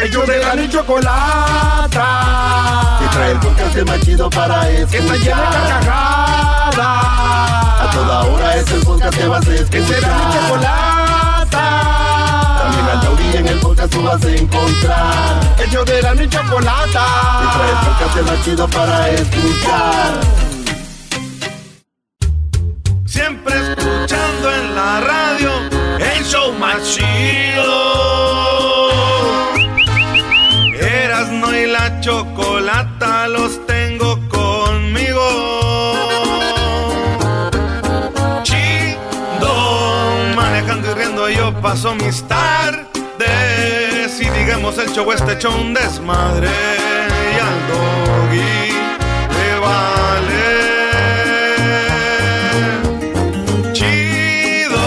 Ellos de la ni chocolata. Que trae el podcast más chido para escuchar. Que está llena de carcajadas. A toda hora es el podcast que vas a escuchar. Que será chocolata. También al taurí en el podcast tú vas a encontrar. Ellos de la ni chocolata. Que trae el podcast más chido para escuchar. Siempre escuchando en la radio el show más chido. Chocolata los tengo conmigo. Chido, manejando y riendo yo paso mis tardes. Y digamos el show este hecho un desmadre. Y al doggy le vale. Chido,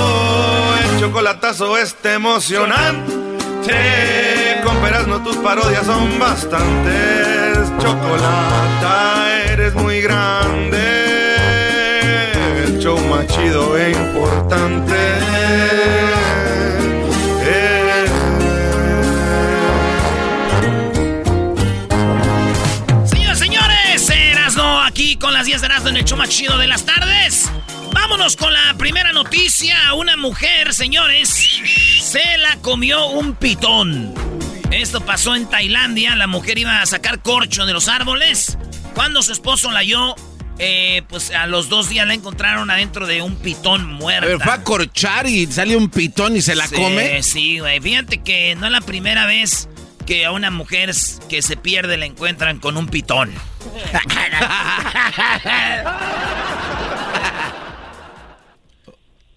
el chocolatazo este emocionante. Con no tus parodias son bastantes. Chocolata, eres muy grande. El show más chido e importante. Señoras, señores, Erasno aquí con las 10 de Erasno en el show más chido de las tardes. Vámonos con la primera noticia. Una mujer, señores, se la comió un pitón. Esto pasó en Tailandia. La mujer iba a sacar corcho de los árboles. Cuando su esposo la halló, eh, pues a los dos días la encontraron adentro de un pitón muerto. A ver, fue a corchar y sale un pitón y se la Sí, come. Sí, güey. Fíjate que no es la primera vez que a una mujer que se pierde la encuentran con un pitón.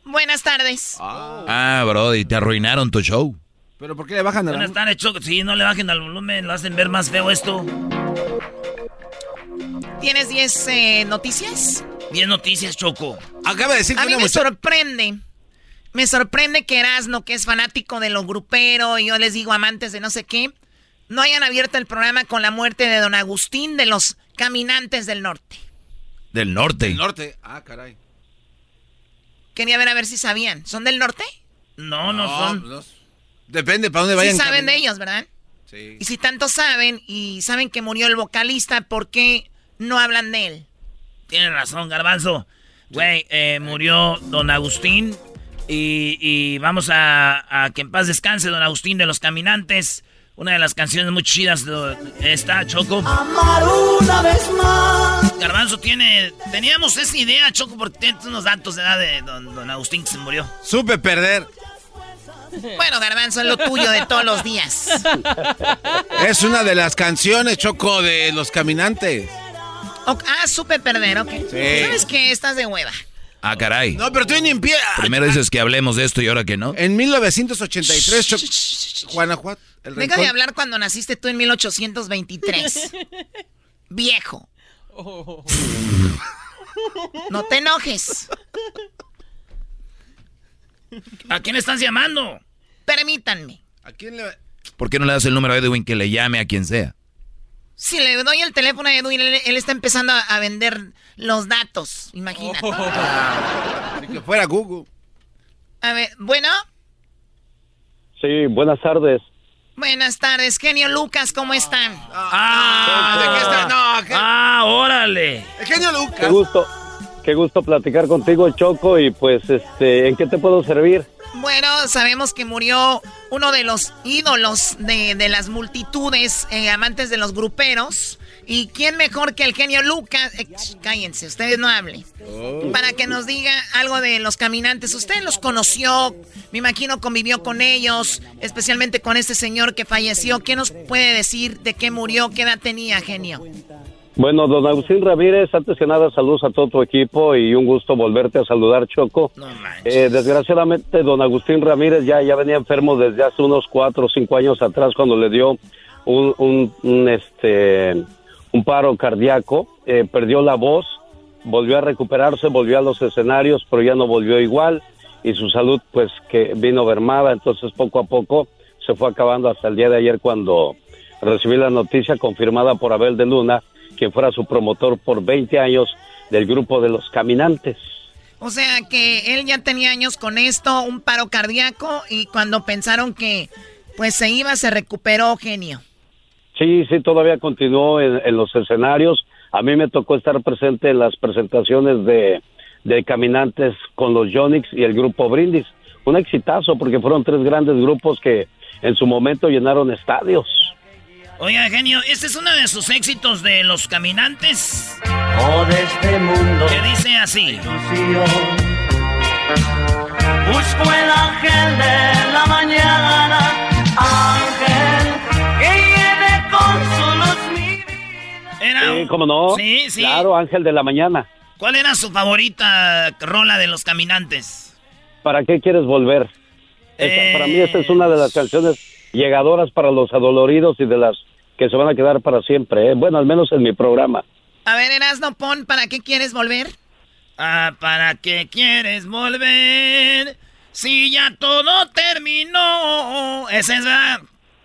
Buenas tardes. Ah, Brody, te arruinaron tu show. ¿Pero por qué le bajan a. Buenas tardes, Choco. Sí, no le bajen al volumen, lo hacen ver más feo esto. ¿Tienes 10 eh, noticias? 10 noticias, Choco. Acaba de decir A que mí una me sorprende. Me sorprende que Erasno, que es fanático de lo grupero, y yo les digo amantes de no sé qué, no hayan abierto el programa con la muerte de don Agustín de los Caminantes del Norte. Del norte. Del norte. Ah, caray. Quería ver a ver si sabían. ¿Son del norte? No, no, son. no. Depende para dónde Sí vayan. saben de ellos, ¿verdad? Sí. Y si tanto saben y saben que murió el vocalista, ¿por qué no hablan de él? Tienes razón, Garbanzo. Güey, eh, murió don Agustín. Y, y vamos a, a que en paz descanse don Agustín de los Caminantes. Una de las canciones muy chidas lo- está, Choco. Amar una vez más. Garbanzo tiene. Teníamos esa idea, Choco, porque tienes unos datos de edad de don, don Agustín que se murió. Supe perder. Bueno, Garbanzo, es lo tuyo de todos los días. Es una de las canciones, Choco, de los caminantes. Ah, supe perder, ok. Sí. ¿Sabes qué? Estás de hueva. Ah, caray. No, pero tú ni en pie. Primero dices que hablemos de esto y ahora que no. En 1983, Choco. Guanajuato. El Deja de Rincón. hablar cuando naciste tú en 1823. Viejo. No te enojes. ¿A quién estás llamando? Permítanme. ¿A quién le.? ¿Por qué no le das el número a Edwin que le llame a quien sea? Si le doy el teléfono a Edwin, él, él está empezando a, a vender los datos. Imagínate. Ni que fuera Google. A ver, bueno, Sí, buenas tardes. buenas tardes. Genio Lucas, ¿cómo están? Ah, ¿de qué está? No, ¿qué? Ah, órale. El genio Qué Lucas. gusto, qué gusto platicar contigo, Choco, y pues, este, ¿en qué te puedo servir? Bueno, sabemos que murió uno de los ídolos de, de las multitudes, eh, amantes de los gruperos. ¿Y quién mejor que el genio Lucas? Eh, cállense, ustedes no hablen. Oh. Para que nos diga algo de los caminantes. Usted los conoció, me imagino convivió con ellos, especialmente con este señor que falleció. ¿Qué nos puede decir de qué murió? ¿Qué edad tenía, genio? Bueno, don Agustín Ramírez, antes que nada, saludos a todo tu equipo y un gusto volverte a saludar, Choco. eh, desgraciadamente, don Agustín Ramírez ya, ya venía enfermo desde hace unos cuatro o cinco años atrás cuando le dio un, un, este, un paro cardíaco, eh, perdió la voz, volvió a recuperarse, volvió a los escenarios, pero ya no volvió igual y su salud pues que vino vermada, entonces poco a poco se fue acabando hasta el día de ayer cuando recibí la noticia confirmada por Abel de Luna quien fuera su promotor por 20 años del grupo de los caminantes. O sea que él ya tenía años con esto, un paro cardíaco, y cuando pensaron que pues se iba, se recuperó genio. Sí, sí, todavía continuó en, los escenarios. A mí me tocó estar presente en las presentaciones de, de Caminantes con los Yonix y el grupo Brindis. Un exitazo porque fueron tres grandes grupos que en su momento llenaron estadios. Oiga, genio, este es uno de sus éxitos de los caminantes. Oh, de este mundo. Que dice así. Busco el ángel de la mañana, ángel que lleve consulos mi vida. Era sí, ¿cómo no? Sí, sí. Claro, ángel de la mañana. ¿Cuál era su favorita rola de los caminantes? ¿Para qué quieres volver? Para mí esta es una de las canciones llegadoras para los adoloridos y de las que se van a quedar para siempre. ¿eh? Bueno, al menos en mi programa. A ver, Erasno, pon, ¿para qué quieres volver? Ah, ¿para qué quieres volver? Si ya todo terminó. Ese es, ¿verdad?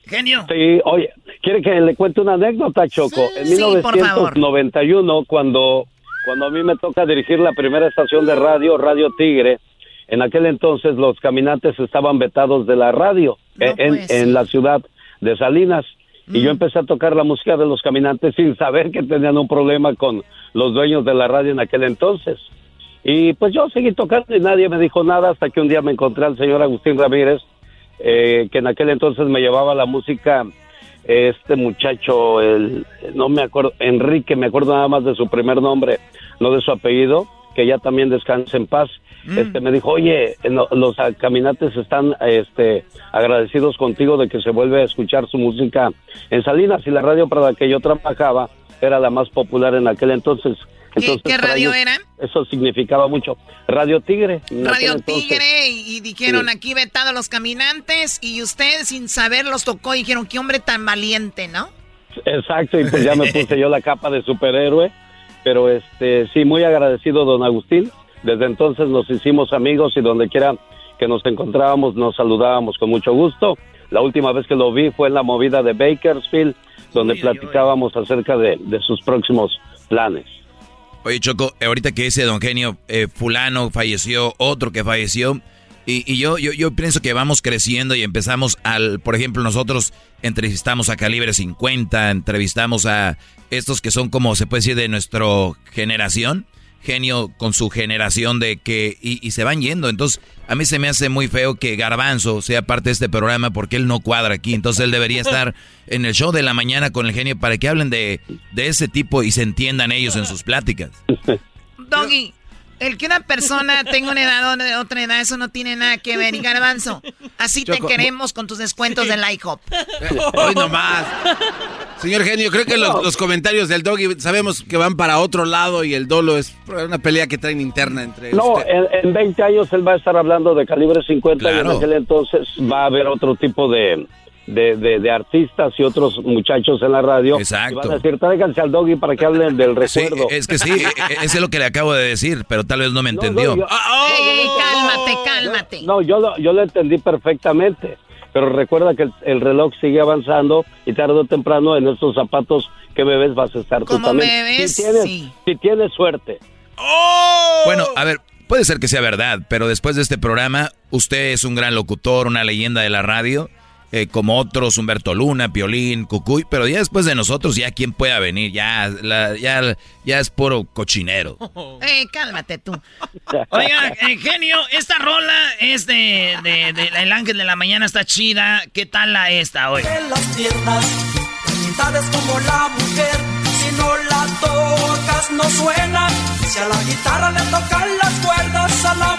Genio. Sí, oye, ¿quiere que le cuente una anécdota, Choco? en 1991, cuando, cuando a mí me toca dirigir la primera estación de radio, Radio Tigre, en aquel entonces los caminantes estaban vetados de la radio en, la ciudad de Salinas. Y yo mm. empecé a tocar la música de los caminantes sin saber que tenían un problema con los dueños de la radio en aquel entonces. Y pues yo seguí tocando y nadie me dijo nada hasta que un día me encontré al señor Agustín Ramírez, eh, que en aquel entonces me llevaba la música este muchacho, el, no me acuerdo, Enrique, me acuerdo nada más de su primer nombre, no de su apellido, que ya también descanse en paz. Mm. Este me dijo, oye, los caminantes están este, agradecidos contigo de que se vuelve a escuchar su música en Salinas y la radio para la que yo trabajaba era la más popular en aquel entonces. entonces ¿Qué, radio era? Eso significaba mucho. Radio Tigre. Radio Tigre y, dijeron aquí vetado los caminantes y usted sin saber los tocó y dijeron qué hombre tan valiente, ¿no? Exacto, y pues ya me puse yo la capa de superhéroe, pero este sí, muy agradecido don Agustín desde entonces nos hicimos amigos y donde quiera que nos encontrábamos nos saludábamos con mucho gusto. La última vez que lo vi fue en la movida de Bakersfield, donde platicábamos acerca de, sus próximos planes. Oye, Choco, ahorita que ese don Genio eh, fulano falleció, otro que falleció, y, yo, yo, yo pienso que vamos creciendo y empezamos al, por ejemplo, nosotros entrevistamos a Calibre 50, entrevistamos a estos que son como se puede decir de nuestra generación, genio con su generación de que y, se van yendo. Entonces, a mí se me hace muy feo que Garbanzo sea parte de este programa porque él no cuadra aquí. Entonces, él debería estar en el show de la mañana con el genio para que hablen de, de ese tipo y se entiendan ellos en sus pláticas. Doggy, el que una persona tenga una edad o otra edad, eso no tiene nada que ver. Y Garbanzo, así te queremos con tus descuentos del IHOP. Hoy nomás. Señor Genio, creo que los, comentarios del Doggy sabemos que van para otro lado y el Dolo es una pelea que traen interna entre No, en, 20 años él va a estar hablando de calibre 50 y en aquel entonces va a haber otro tipo de, de, de, artistas y otros muchachos en la radio. Exacto. van a decir, tráiganse al doggy para que hablen del recuerdo. es que sí, e, e, eso es lo que le acabo de decir, pero tal vez no me entendió. cálmate, cálmate. No, yo, lo, yo lo entendí perfectamente. Pero recuerda que el, reloj sigue avanzando y tarde o temprano en estos zapatos que bebes vas a estar tú también. si, tienes, si tienes suerte. ¡Oh! Bueno, a ver, puede ser que sea verdad, pero después de este programa, usted es un gran locutor, una leyenda de la radio eh, como otros, Humberto Luna, Piolín, Cucuy, pero ya después de nosotros, ya quién pueda venir, ya, ya, ya es puro cochinero. Eh, cálmate tú. Oiga, genio, esta rola es de, El Ángel de la Mañana, está chida. ¿Qué tal la esta hoy? las piernas, como la mujer si no la tocas no suena. Si a la guitarra le tocan las cuerdas, a la mujer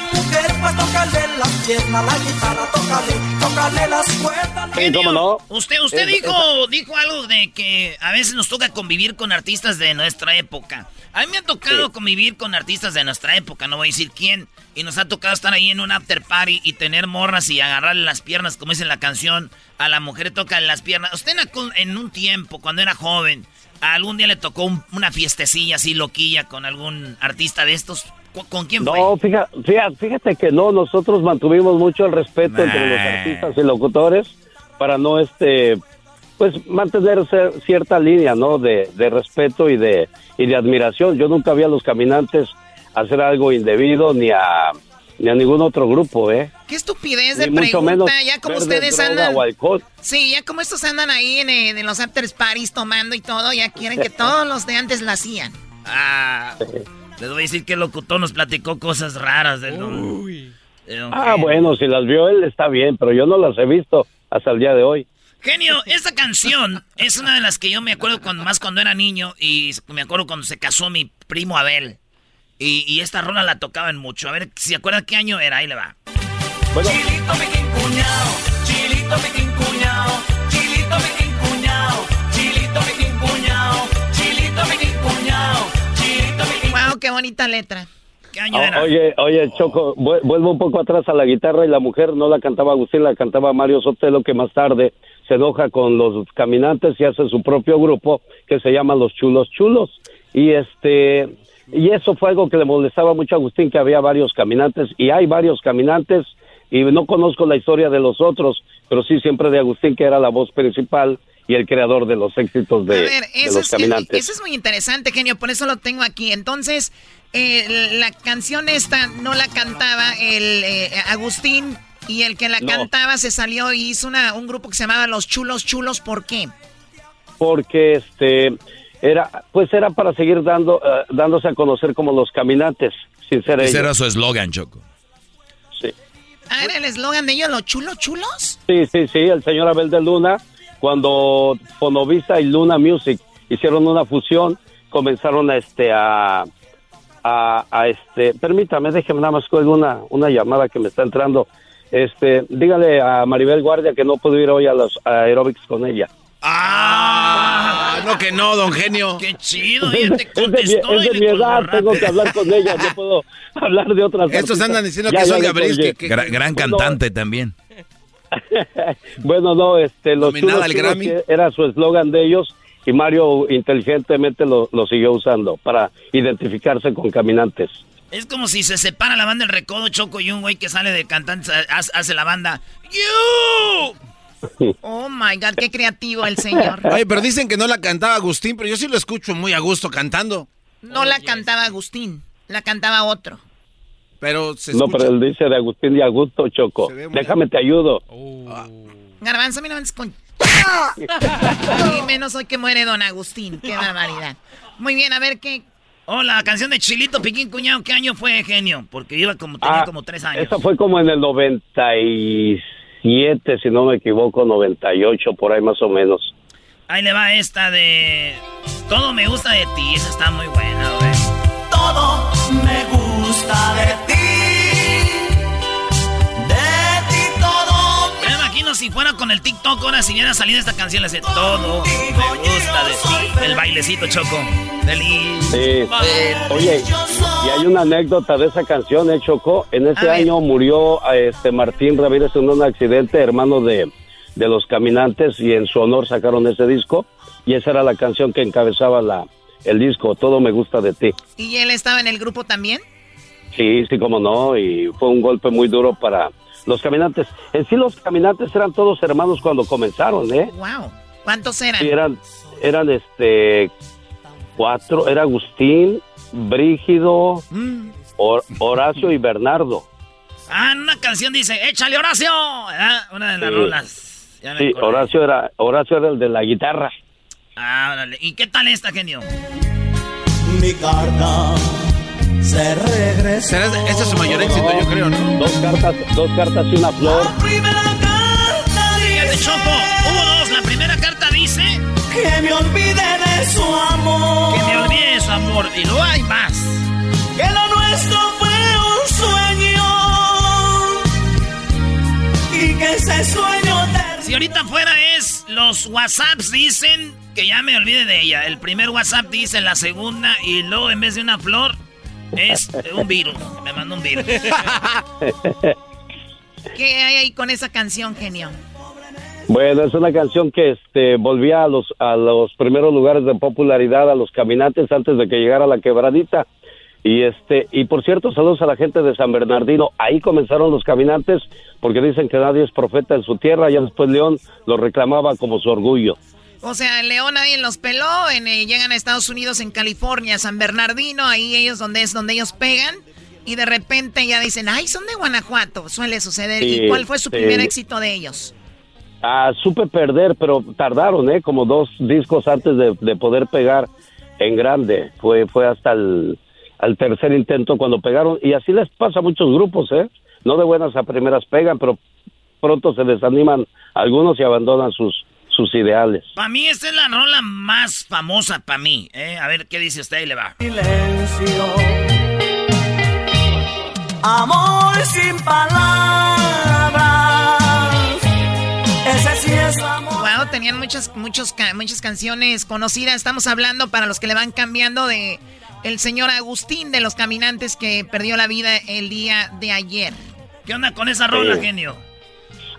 pues tócale las piernas, la guitarra tócale, tócale las cuerdas. Sí, ¿cómo no? Usted, usted dijo, dijo algo de que a veces nos toca convivir con artistas de nuestra época. A mí me ha tocado convivir con artistas de nuestra época, no voy a decir quién. Y nos ha tocado estar ahí en un after party y tener morras y agarrarle las piernas, como dice en la canción. A la mujer toca las piernas. Usted en un tiempo, cuando era joven, ¿Algún día le tocó una fiestecilla así loquilla con algún artista de estos? ¿Con quién fue? No, fíjate, fíjate que no, nosotros mantuvimos mucho el respeto entre los artistas y locutores para no, este, pues mantener cierta línea, ¿no? De, de respeto y de, y de admiración. Yo nunca vi a los caminantes hacer algo indebido ni a ni a ningún otro grupo, ¿eh? Qué estupidez de pregunta, ya como ustedes andan... Sí, ya como estos andan ahí en, los after parties tomando y todo, ya quieren que todos los de antes la hacían. Ah, les voy a decir que el locutor nos platicó cosas raras del Uy. ah, bueno, si las vio él está bien, pero yo no las he visto hasta el día de hoy. Genio, esta canción es una de las que yo me acuerdo más cuando era niño y me acuerdo cuando se casó mi primo Abel. Y, esta rola la tocaban mucho. A ver si se acuerdan qué año era. Ahí le va. Chilito me cuñado, chilito me cuñado, qué bonita letra. ¿Qué año era? Oye, oye, Choco, vuelvo un poco atrás a la guitarra y la mujer no la cantaba Agustín, la cantaba Mario Sotelo, que más tarde se enoja con los caminantes y hace su propio grupo que se llama Los Chulos Chulos. Y este, y eso fue algo que le molestaba mucho a Agustín, que había varios caminantes, y hay varios caminantes, y no conozco la historia de los otros, pero sí siempre de Agustín, que era la voz principal y el creador de los éxitos de, los caminantes. Eso es muy interesante, genio, por eso lo tengo aquí. Entonces, eh, la canción esta no la cantaba el eh, Agustín, y el que la cantaba se salió y hizo una, un grupo que se llamaba Los Chulos Chulos, ¿por qué? Porque este era pues era para seguir dando uh, dándose a conocer como los caminantes sin ser ese era su eslogan Choco sí ah era el eslogan de ellos los chulos chulos sí sí sí el señor Abel de Luna cuando Fonovisa y Luna Music hicieron una fusión comenzaron a este a a, a este permítame déjeme nada más con una una llamada que me está entrando este dígale a Maribel Guardia que no puedo ir hoy a los aeróbics con ella Ah, no que no, don Genio. Qué chido, te contestó. Es de, mi, edad, tengo que hablar con ella, no puedo hablar de otras cosas. Estos andan diciendo que son Gabriel. Que, gran, cantante también. bueno, no, este, los Grammy. era su eslogan de ellos y Mario inteligentemente lo, lo siguió usando para identificarse con caminantes. Es como si se separa la banda El Recodo, Choco y un güey que sale de cantante hace la banda. ¡You! Oh my God, qué creativo el señor. Oye, pero dicen que no la cantaba Agustín, pero yo sí lo escucho muy a gusto cantando. No la cantaba Agustín, la cantaba otro. Pero se No, pero él dice de Agustín y Augusto, Choco. Déjame te ayudo. Oh. Garbanzo, mira, con... y menos hoy que muere don Agustín. Qué barbaridad. Muy bien, a ver qué. Oh, la canción de Chilito Piquín Cuñado, ¿qué año fue, genio? Porque iba como, tenía ah, como tres años. Esa fue como en el 96 si no me equivoco, 98, por ahí más o menos. Ahí le va esta de Todo me gusta de ti, esa está muy buena, güey. Todo me gusta de ti. De ti todo. Me imagino si fuera con el TikTok ahora si hubiera salido esta canción, le hace Todo me gusta de ti. El bailecito, Choco. Feliz. Sí. Oye, y hay una anécdota de esa canción, ¿eh, Choco? En ese año murió este Martín Ramírez en un accidente, hermano de, de los caminantes, y en su honor sacaron ese disco. Y esa era la canción que encabezaba la, el disco, Todo me gusta de ti. ¿Y él estaba en el grupo también? Sí, sí, como no, y fue un golpe muy duro para los caminantes. En sí los caminantes eran todos hermanos cuando comenzaron, ¿eh? Wow. ¿Cuántos eran? Sí, eran, eran este cuatro, era Agustín, Brígido, mm. Horacio y Bernardo. Ah, una canción dice, échale Horacio, Una de las rolas. sí, Horacio era, Horacio era el de la guitarra. Ah, dale. ¿Y qué tal esta, genio? Mi carta se regresa. Ese es su mayor éxito, yo creo, ¿no? Dos cartas, dos cartas y una flor. La primera carta dice... Choco, hubo dos. La primera carta dice... Que me olvide de su amor. Que me olvide de su amor. Y luego hay más. Que lo nuestro fue un sueño. Y que ese sueño... Si ahorita fuera es... Los WhatsApps dicen que ya me olvide de ella. El primer WhatsApp dice la segunda y luego en vez de una flor es un virus. Me mandó un virus. ¿Qué hay ahí con esa canción, genio? Bueno, es una canción que este, volvía a los, a los primeros lugares de popularidad a los caminantes antes de que llegara la quebradita. Y este, y por cierto, saludos a la gente de San Bernardino. Ahí comenzaron los caminantes porque dicen que nadie es profeta en su tierra. Ya después León lo reclamaba como su orgullo. O sea, en León nadie los peló, en, eh, llegan a Estados Unidos, en California, San Bernardino, ahí ellos donde es donde ellos pegan, y de repente ya dicen, ay, son de Guanajuato, suele suceder. ¿Y cuál fue su primer éxito de ellos? Ah, supe perder, pero tardaron, ¿eh? Como dos discos antes de, poder pegar en grande. Fue, fue hasta el al tercer intento cuando pegaron, y así les pasa a muchos grupos, ¿eh? No de buenas a primeras pegan, pero pronto se desaniman algunos y abandonan sus, sus ideales. Para mí esta es la rola más famosa para mí. ¿eh? A ver qué dice usted y le va. Silencio. Amor sin palabras. Ese sí es amor. Wow, tenían muchas, muchos, muchas canciones conocidas. Estamos hablando para los que le van cambiando de el señor Agustín de los caminantes que perdió la vida el día de ayer. ¿Qué onda con esa rola, genio?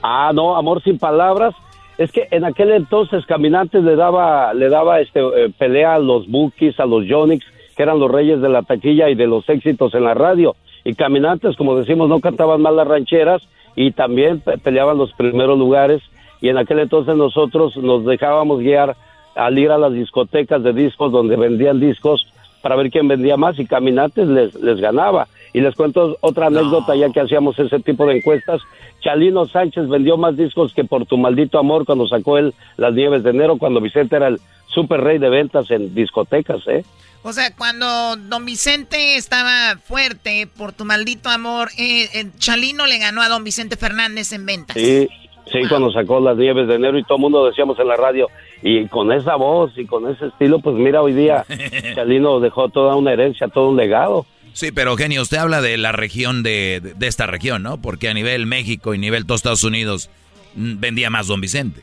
Ah, no, Amor sin palabras es que en aquel entonces Caminantes le daba, le daba este, eh, pelea a los Bookies, a los Jonix, que eran los reyes de la taquilla y de los éxitos en la radio. Y Caminantes, como decimos, no cantaban mal las rancheras y también peleaban los primeros lugares. Y en aquel entonces nosotros nos dejábamos guiar al ir a las discotecas de discos donde vendían discos para ver quién vendía más y Caminantes les, les ganaba. Y les cuento otra anécdota, ya que hacíamos ese tipo de encuestas. Chalino Sánchez vendió más discos que por tu maldito amor cuando sacó él Las Nieves de Enero, cuando Vicente era el super rey de ventas en discotecas, ¿eh? O sea, cuando don Vicente estaba fuerte por tu maldito amor, eh, eh, Chalino le ganó a don Vicente Fernández en ventas. Sí, sí, cuando sacó Las Nieves de Enero y todo el mundo decíamos en la radio, y con esa voz y con ese estilo, pues mira, hoy día Chalino dejó toda una herencia, todo un legado. Sí, pero Eugenio, usted habla de la región de, de, esta región, ¿no? Porque a nivel México y nivel todos Estados Unidos mm, vendía más Don Vicente.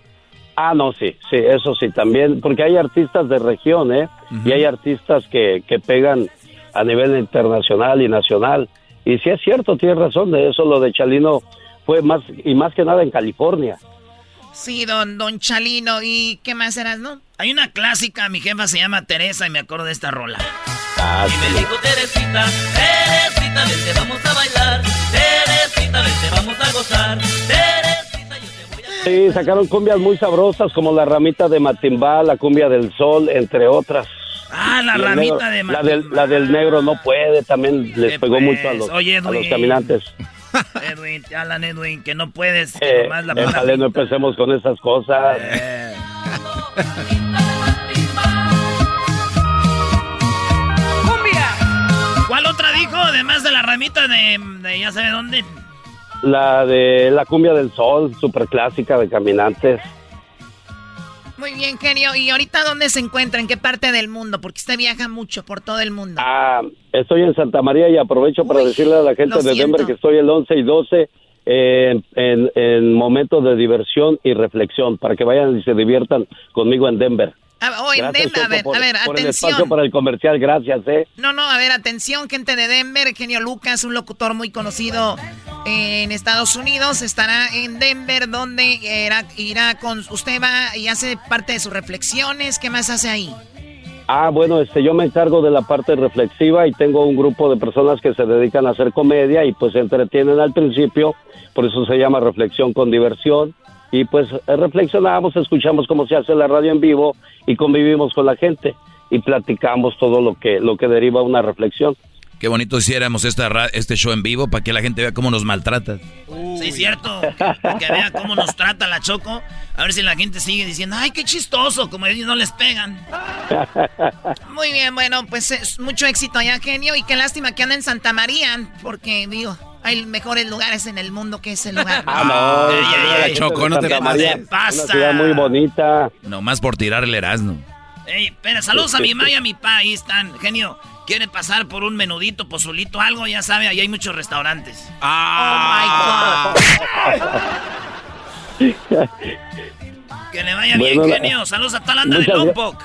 Ah, no, sí, sí, eso sí, también, porque hay artistas de región, ¿eh? Y hay artistas que, que pegan a nivel internacional y nacional. Y sí es cierto, tiene razón, de eso lo de Chalino fue más, y más que nada en California. Sí, don, don Chalino, ¿y qué más eras, no? Hay una clásica, mi jefa se llama Teresa y me acuerdo de esta rola. Y me dijo Teresita, Teresita, vente, vamos a bailar. Teresita, vente, vamos a gozar. Teresita, yo te voy a... Sí, sacaron cumbias muy sabrosas como la ramita de Matimbá, la cumbia del sol, entre otras. Ah, la ramita de Matimbá. La del, la del negro no puede, también les pegó mucho a pues, los, a los caminantes. Edwin, Alan Edwin, que no puedes. Que eh, la no empecemos con esas cosas. dijo, además de la ramita de, ya sabe dónde? La de la cumbia del sol, super clásica de caminantes. Muy bien, genio. ¿Y ahorita dónde se encuentra? ¿En qué parte del mundo? Porque usted viaja mucho por todo el mundo. Ah, estoy en Santa María y aprovecho para decirle a la gente de Denver que estoy el 11 y 12 en, en momentos de diversión y reflexión para que vayan y se diviertan conmigo en Denver. A, oh, en Denver, a ver, a ver, por atención. El espacio para el comercial, gracias, eh. No, no, a ver, atención, gente de Denver, Genio Lucas, un locutor muy conocido en Estados Unidos, estará en Denver, donde irá, irá con, usted va y hace parte de sus reflexiones, ¿qué más hace ahí? Ah, bueno, este, yo me encargo de la parte reflexiva y tengo un grupo de personas que se dedican a hacer comedia y pues se entretienen al principio, por eso se llama reflexión con diversión y pues reflexionamos, escuchamos cómo se hace la radio en vivo y convivimos con la gente y platicamos todo lo que lo que deriva una reflexión. Qué bonito hiciéramos esta este show en vivo para que la gente vea cómo nos maltrata. Sí, cierto. Para que vea cómo nos trata la Choco. A ver si la gente sigue diciendo, ay, qué chistoso, como ellos no les pegan. Muy bien, bueno, pues es mucho éxito allá, genio. Y qué lástima que anda en Santa María, porque digo, hay mejores lugares en el mundo que ese lugar. Ah, no, Choco, no te, pasa. Una ciudad muy bonita. Nomás por tirar el Erasmo. Ey, espera, saludos a mi mamá y a mi pa, ahí están, genio. ¿Quieren pasar por un menudito, pozolito, algo? Ya sabe, ahí hay muchos restaurantes. ¡Ah! ¡Oh, my God! que le vaya bien, genio. Saludos a Talanda de Lompoc.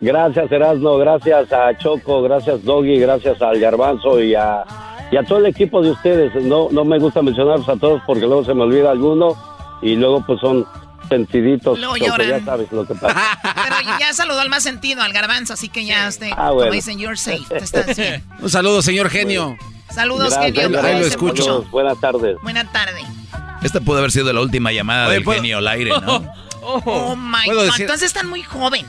Gracias, Erasmo. Gracias a Choco. Gracias, Doggy. Gracias al Garbanzo y a, y a todo el equipo de ustedes. No, no me gusta mencionarlos a todos porque luego se me olvida alguno y luego pues son sentiditos. Luego lloran. Ya sabes lo que pasa. Pero ya saludó al más sentido, al garbanzo, así que ya usted, ah, como dicen, you're safe. Estás bien. Un saludo, señor genio. Saludos, genio. Ahí lo escucho. Buenas tardes. Buenas tardes. Esta pudo haber sido la última llamada del genio al aire, ¿no? Oh, my God. Entonces están muy joven.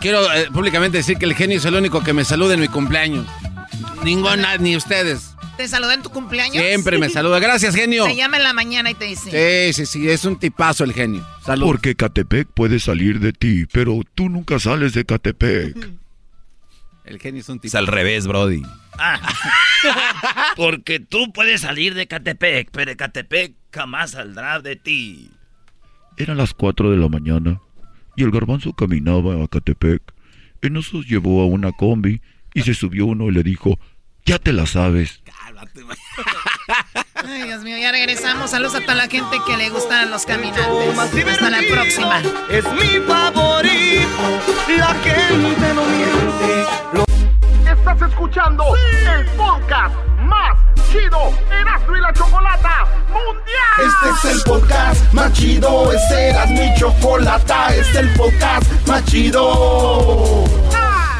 Quiero eh, públicamente decir que el genio es el único que me saluda en mi cumpleaños. Ninguna, ni ustedes. ¿Te saludó en tu cumpleaños? Siempre me saluda. Gracias, genio. Te llama en la mañana y te dice. Sí, sí, sí, es un tipazo el genio. Salud. Porque Catepec puede salir de ti, pero tú nunca sales de Catepec. El genio es un tipazo. Es al revés, Brody. Ah. Porque tú puedes salir de Catepec, pero Catepec jamás saldrá de ti. Eran las 4 de la mañana y el garbanzo caminaba a Catepec. En eso llevó a una combi y se subió uno y le dijo, ya te la sabes. Ay, Dios mío, ya regresamos. Saludos a toda la gente que le gustan los caminantes. Hasta la próxima. Es mi favorito. La gente no miente. Estás escuchando el podcast más chido Erasmo y la Chocolata Mundial. Este es el podcast más chido. Este Erasmo y Chocolata. Este es el podcast más chido.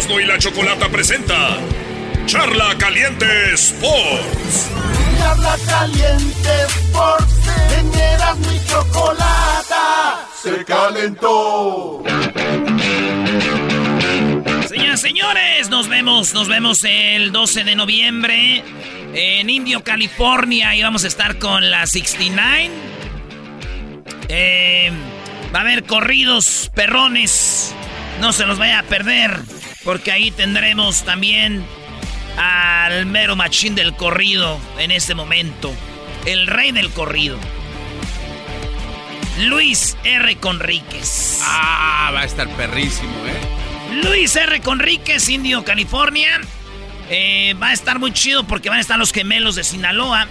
Erasmo y la Chocolata presenta Charla Caliente Sports. Charla Caliente Sports. En Erasmo y Chocolata se calentó. Señoras, señores, nos vemos, nos vemos el 12 de noviembre en Indio, California. Y vamos a estar con la 69. Eh, va a haber corridos, perrones. No se los vaya a perder. Porque ahí tendremos también al mero machín del corrido en este momento. El rey del corrido. Luis R. Conríquez. Ah, va a estar perrísimo, ¿eh? Luis R. Conríquez, Indio, California. Eh, va a estar muy chido porque van a estar los gemelos de Sinaloa.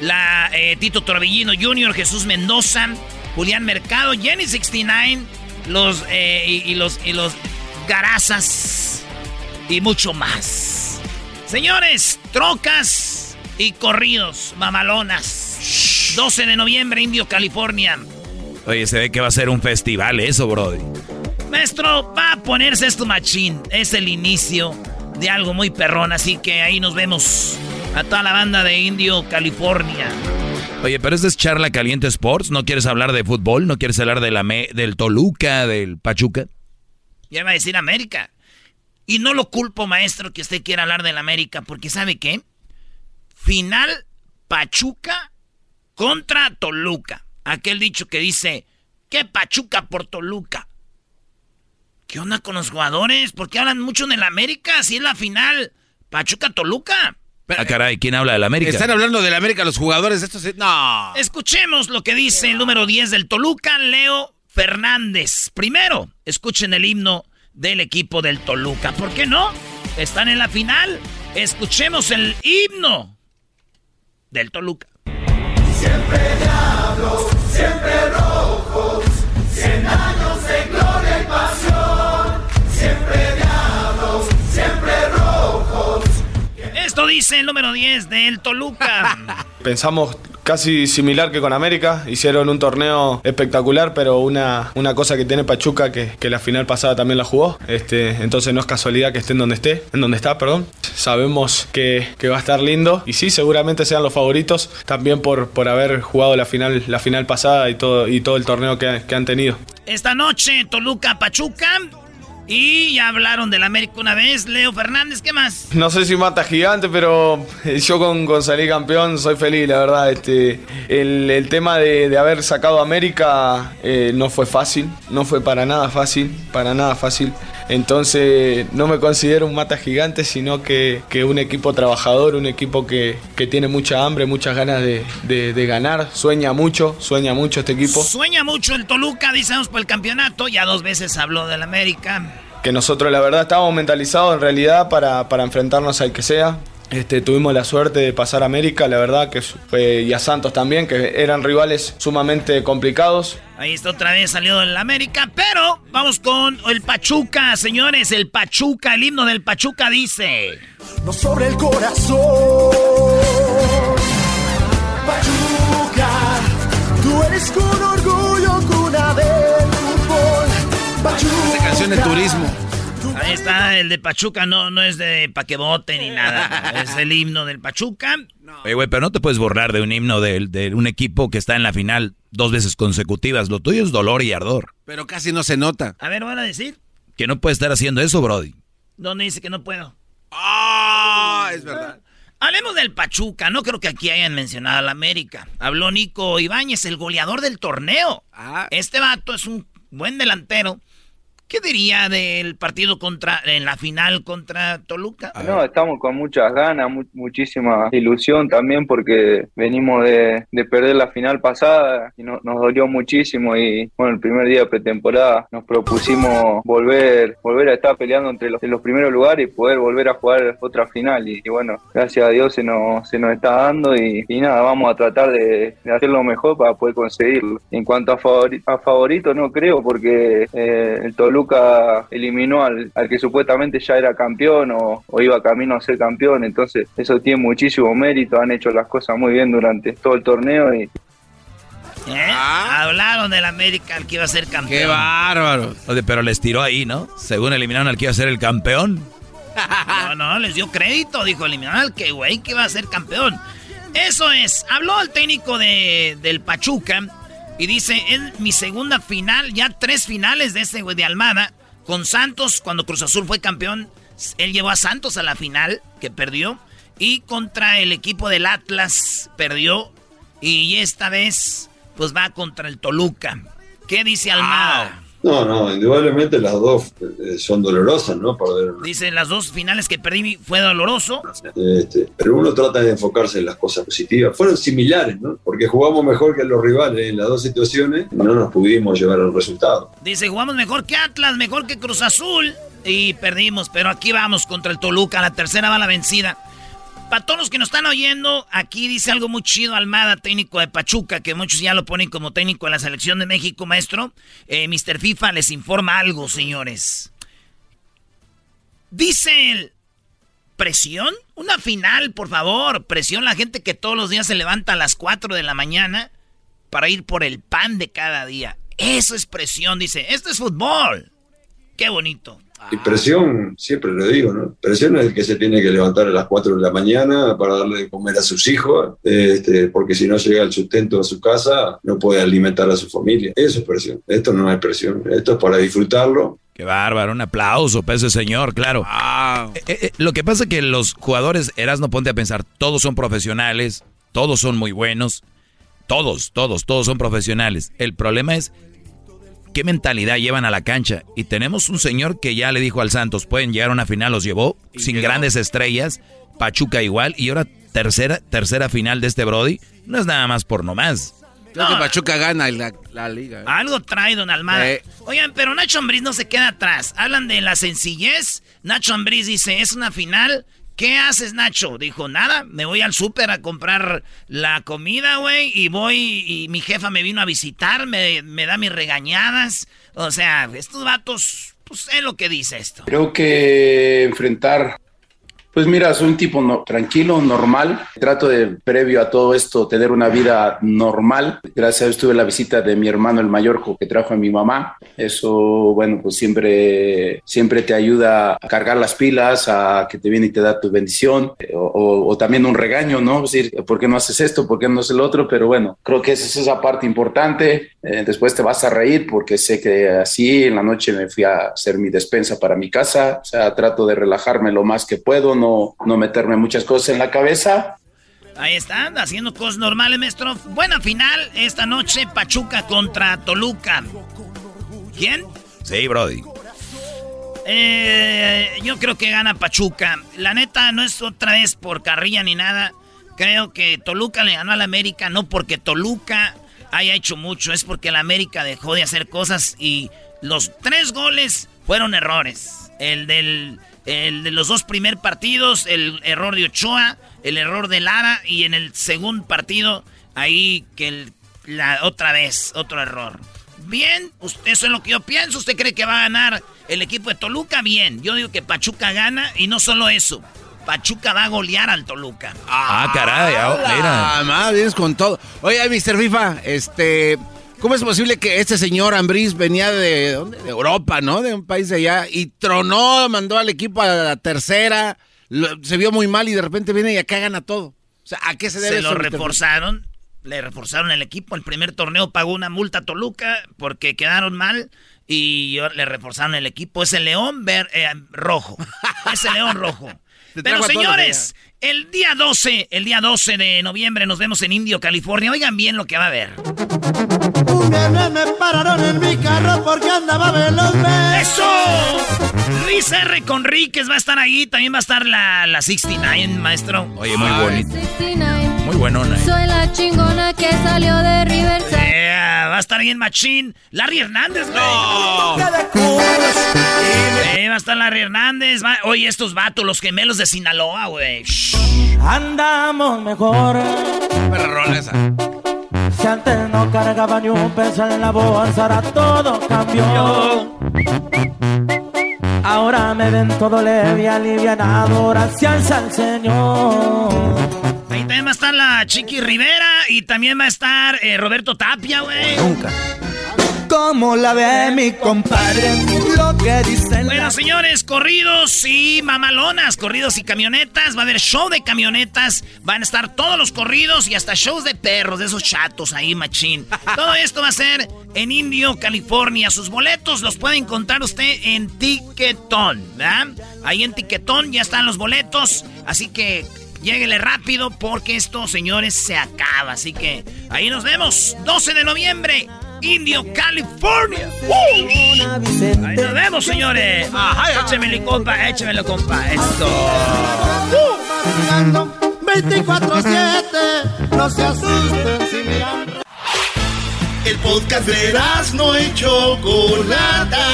La eh, Tito Torbellino Jr., Jesús Mendoza, Julián Mercado, Jenny 69, los, eh, y, los, y los garazas y mucho más. Señores, trocas y corridos, mamalonas. 12 de noviembre, Indio, California. Oye, se ve que va a ser un festival eso, Brody. Maestro, va a ponerse esto machín. Es el inicio de algo muy perrón, así que ahí nos vemos. A toda la banda de Indio, California. Oye, pero esta es charla caliente Sports. ¿No quieres hablar de fútbol? ¿No quieres hablar de la del Toluca, del Pachuca? Ya va a decir América. Y no lo culpo, maestro, que usted quiera hablar del América, porque ¿sabe qué? Final Pachuca contra Toluca. Aquel dicho que dice, ¿qué Pachuca por Toluca? ¿Qué onda con los jugadores? ¿Por qué hablan mucho en el América si es la final Pachuca-Toluca? Ah, caray, ¿quién habla del América? Están hablando del América los jugadores. Esto No. Escuchemos lo que dice el número 10 del Toluca, Leo Fernández. Primero, escuchen el himno del equipo del Toluca. ¿Por qué no? Están en la final. Escuchemos el himno del Toluca. Siempre diablos, siempre rojos, cien años de gloria y pasión. Siempre diablos, siempre rojos. Esto dice el número 10 del Toluca. Pensamos casi similar que con América. Hicieron un torneo espectacular, pero una, una cosa que tiene Pachuca, que, que la final pasada también la jugó. Este, entonces no es casualidad que esté en donde esté, en donde está, perdón. Sabemos que, que va a estar lindo. Y sí, seguramente sean los favoritos. También por, por haber jugado la final, la final pasada y todo, y todo el torneo que, que han tenido. Esta noche, Toluca Pachuca. Y ya hablaron del América una vez. Leo Fernández, ¿qué más? No sé si mata gigante, pero yo con, con salir campeón soy feliz, la verdad. Este, el, el tema de, de, haber sacado a América eh, no fue fácil, no fue para nada fácil, para nada fácil. Entonces no me considero un mata gigante, sino que, que un equipo trabajador, un equipo que, que tiene mucha hambre, muchas ganas de, de, de, ganar, sueña mucho, sueña mucho este equipo. Sueña mucho el Toluca, dicemos por el campeonato, ya dos veces habló del América que nosotros la verdad estábamos mentalizados en realidad para, para enfrentarnos al que sea. Este, tuvimos la suerte de pasar a América, la verdad, que fue, y a Santos también, que eran rivales sumamente complicados. Ahí está otra vez salió del América, pero vamos con el Pachuca, señores, el Pachuca, el himno del Pachuca dice... No sobre el corazón, Pachuca, tú eres con orgullo cuna del fútbol, Pachuca. De turismo. Ahí está, el de Pachuca no, no es de pa' que vote ni nada. Es el himno del Pachuca. Oye, güey, pero no te puedes borrar de un himno de, de, un equipo que está en la final dos veces consecutivas. Lo tuyo es dolor y ardor. Pero casi no se nota. A ver, van a decir. Que no puedes estar haciendo eso, Brody. ¿Dónde dice que no puedo? ¡Ah! es verdad. Hablemos del Pachuca. No creo que aquí hayan mencionado al América. Habló Nico Ibáñez, el goleador del torneo. Ah. Este vato es un buen delantero. ¿Qué diría del partido contra en la final contra Toluca? No, estamos con muchas ganas, mu muchísima ilusión también porque venimos de, de perder la final pasada y no, nos dolió muchísimo y bueno, el primer día de pretemporada nos propusimos volver volver a estar peleando entre los, en los primeros lugares y poder volver a jugar otra final y, y bueno, gracias a Dios se nos, se nos está dando y, y nada, vamos a tratar de, de, hacer lo mejor para poder conseguirlo. En cuanto a, favori a favorito no creo porque eh, el Toluca Toluca eliminó al, al, que supuestamente ya era campeón o, o, iba camino a ser campeón, entonces eso tiene muchísimo mérito, han hecho las cosas muy bien durante todo el torneo y... ¿Eh? Ah. Hablaron del América al que iba a ser campeón. ¡Qué bárbaro! Oye, pero les tiró ahí, ¿no? Según eliminaron al que iba a ser el campeón. No, no, les dio crédito, dijo, eliminaron al que, güey, que iba a ser campeón. Eso es, habló el técnico de, del Pachuca y dice, es mi segunda final, ya tres finales de ese güey de Almada. Con Santos, cuando Cruz Azul fue campeón, él llevó a Santos a la final, que perdió. Y contra el equipo del Atlas, perdió. Y esta vez, pues va contra el Toluca. ¿Qué dice Almada? No, no, indudablemente las dos eh, son dolorosas, ¿no? Perder. Dicen las dos finales que perdí fue doloroso. Este, pero uno trata de enfocarse en las cosas positivas. Fueron similares, ¿no? Porque jugamos mejor que los rivales en las dos situaciones y no nos pudimos llevar al resultado. Dice, jugamos mejor que Atlas, mejor que Cruz Azul y perdimos, pero aquí vamos contra el Toluca, la tercera va la vencida. Para todos los que nos están oyendo, aquí dice algo muy chido Almada, técnico de Pachuca, que muchos ya lo ponen como técnico de la selección de México, maestro. Eh, Mr. FIFA les informa algo, señores. Dice él, presión, una final, por favor, presión la gente que todos los días se levanta a las 4 de la mañana para ir por el pan de cada día. Eso es presión, dice. Esto es fútbol. Qué bonito. Y presión, siempre lo digo, ¿no? Presión es el que se tiene que levantar a las 4 de la mañana para darle de comer a sus hijos, este, porque si no llega el sustento a su casa, no puede alimentar a su familia. Eso es presión. Esto no es presión. Esto es para disfrutarlo. Qué bárbaro, un aplauso para ese señor, claro. Eh, eh, eh, lo que pasa es que los jugadores, Eras no ponte a pensar, todos son profesionales, todos son muy buenos, todos, todos, todos son profesionales. El problema es qué mentalidad llevan a la cancha. Y tenemos un señor que ya le dijo al Santos, pueden llegar a una final, los llevó, sin grandes estrellas, Pachuca igual, y ahora tercera, tercera final de este Brody, no es nada más por nomás. Creo que Pachuca gana la, liga. ¿eh? Algo trae Don Almada. Oigan, pero Nacho Ambriz no se queda atrás. Hablan de la sencillez. Nacho Ambriz dice, es una final ¿Qué haces, Nacho? Dijo, nada, me voy al súper a comprar la comida, güey, y voy, y mi jefa me vino a visitar, me, me da mis regañadas. O sea, estos vatos, pues es lo que dice esto. Creo que enfrentar pues mira, soy un tipo tranquilo, normal. Trato de, previo a todo esto, tener una vida normal. Gracias a Dios tuve la visita de mi hermano el mayor que trajo a mi mamá. Eso, bueno, pues siempre, siempre te ayuda a cargar las pilas, a que te viene y te da tu bendición. O, también un regaño, ¿no? Es decir, ¿por qué no haces esto? ¿Por qué no haces el otro? Pero bueno, creo que esa es esa parte importante. Eh, después te vas a reír porque sé que así en la noche me fui a hacer mi despensa para mi casa. O sea, trato de relajarme lo más que puedo no, no meterme muchas cosas en la cabeza. Ahí están, haciendo cosas normales, maestro. Buena final esta noche, Pachuca contra Toluca. ¿Quién? Sí, Brody. Eh, yo creo que gana Pachuca. La neta no es otra vez por carrilla ni nada. Creo que Toluca le ganó al América, no porque Toluca haya hecho mucho, es porque el América dejó de hacer cosas y los tres goles fueron errores. El del el de los dos primer partidos, el error de Ochoa, el error de Lara y en el segundo partido, ahí que la otra vez, otro error. Bien, usted, eso es lo que yo pienso. ¿Usted cree que va a ganar el equipo de Toluca? Bien, yo digo que Pachuca gana y no solo eso. Pachuca va a golear al Toluca. Ah, caray, ah, mira. Más vienes con todo. Oye, Mr. FIFA, este, ¿Cómo es posible que este señor Ambriz venía de, de Europa, ¿no? De un país de allá y tronó, mandó al equipo a la tercera, se vio muy mal y de repente viene y acá gana todo. O sea, ¿a qué se debe Se lo reforzaron, le reforzaron el equipo. El primer torneo pagó una multa a Toluca porque quedaron mal y le reforzaron el equipo. Es el león ver, eh, rojo. Es el león rojo. Pero señores, el día 12, el día 12 de noviembre nos vemos en Indio, California. Oigan bien lo que va a haber. Me pararon en mi carro porque andaba veloz. ¡Eso! Luis R. Conríquez va a estar ahí. También va a estar la, la 69, maestro. Oye, muy bonito. Muy buenona. Eh. Soy la chingona que salió de Riverside. va a estar bien machín. Larry Hernández, güey. No. va a estar Larry Hernández. Oye, estos vatos, los gemelos de Sinaloa, güey. Andamos mejor. Perrón esa. Si antes no cargaba ni un peso en la bolsa, ahora todo cambió. Ahora me ven todo leve y alivianado, gracias al Señor. Ahí también va a estar la Chiqui Rivera y también va a estar eh, Roberto Tapia, güey. Nunca. Como la ve mi compadre, lo que dicen. Bueno, señores, corridos y mamalonas, corridos y camionetas. Va a haber show de camionetas. Van a estar todos los corridos y hasta shows de perros, de esos chatos ahí, machín. Todo esto va a ser en Indio, California. Sus boletos los puede encontrar usted en Tiquetón, ¿verdad? Ahí en Tiquetón ya están los boletos. Así que Lléguele rápido porque esto, señores, se acaba. Así que ahí nos vemos. 12 de noviembre. Indio, California. Ahí nos vemos, señores. Ajá, échemelo, compa, échemelo, compa. Esto. 24-7, no se asusten si miran. El podcast de no hecho Chocolata.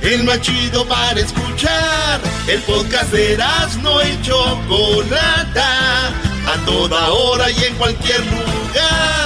El más chido para escuchar. El podcast de no hecho Chocolata. A toda hora y en cualquier lugar.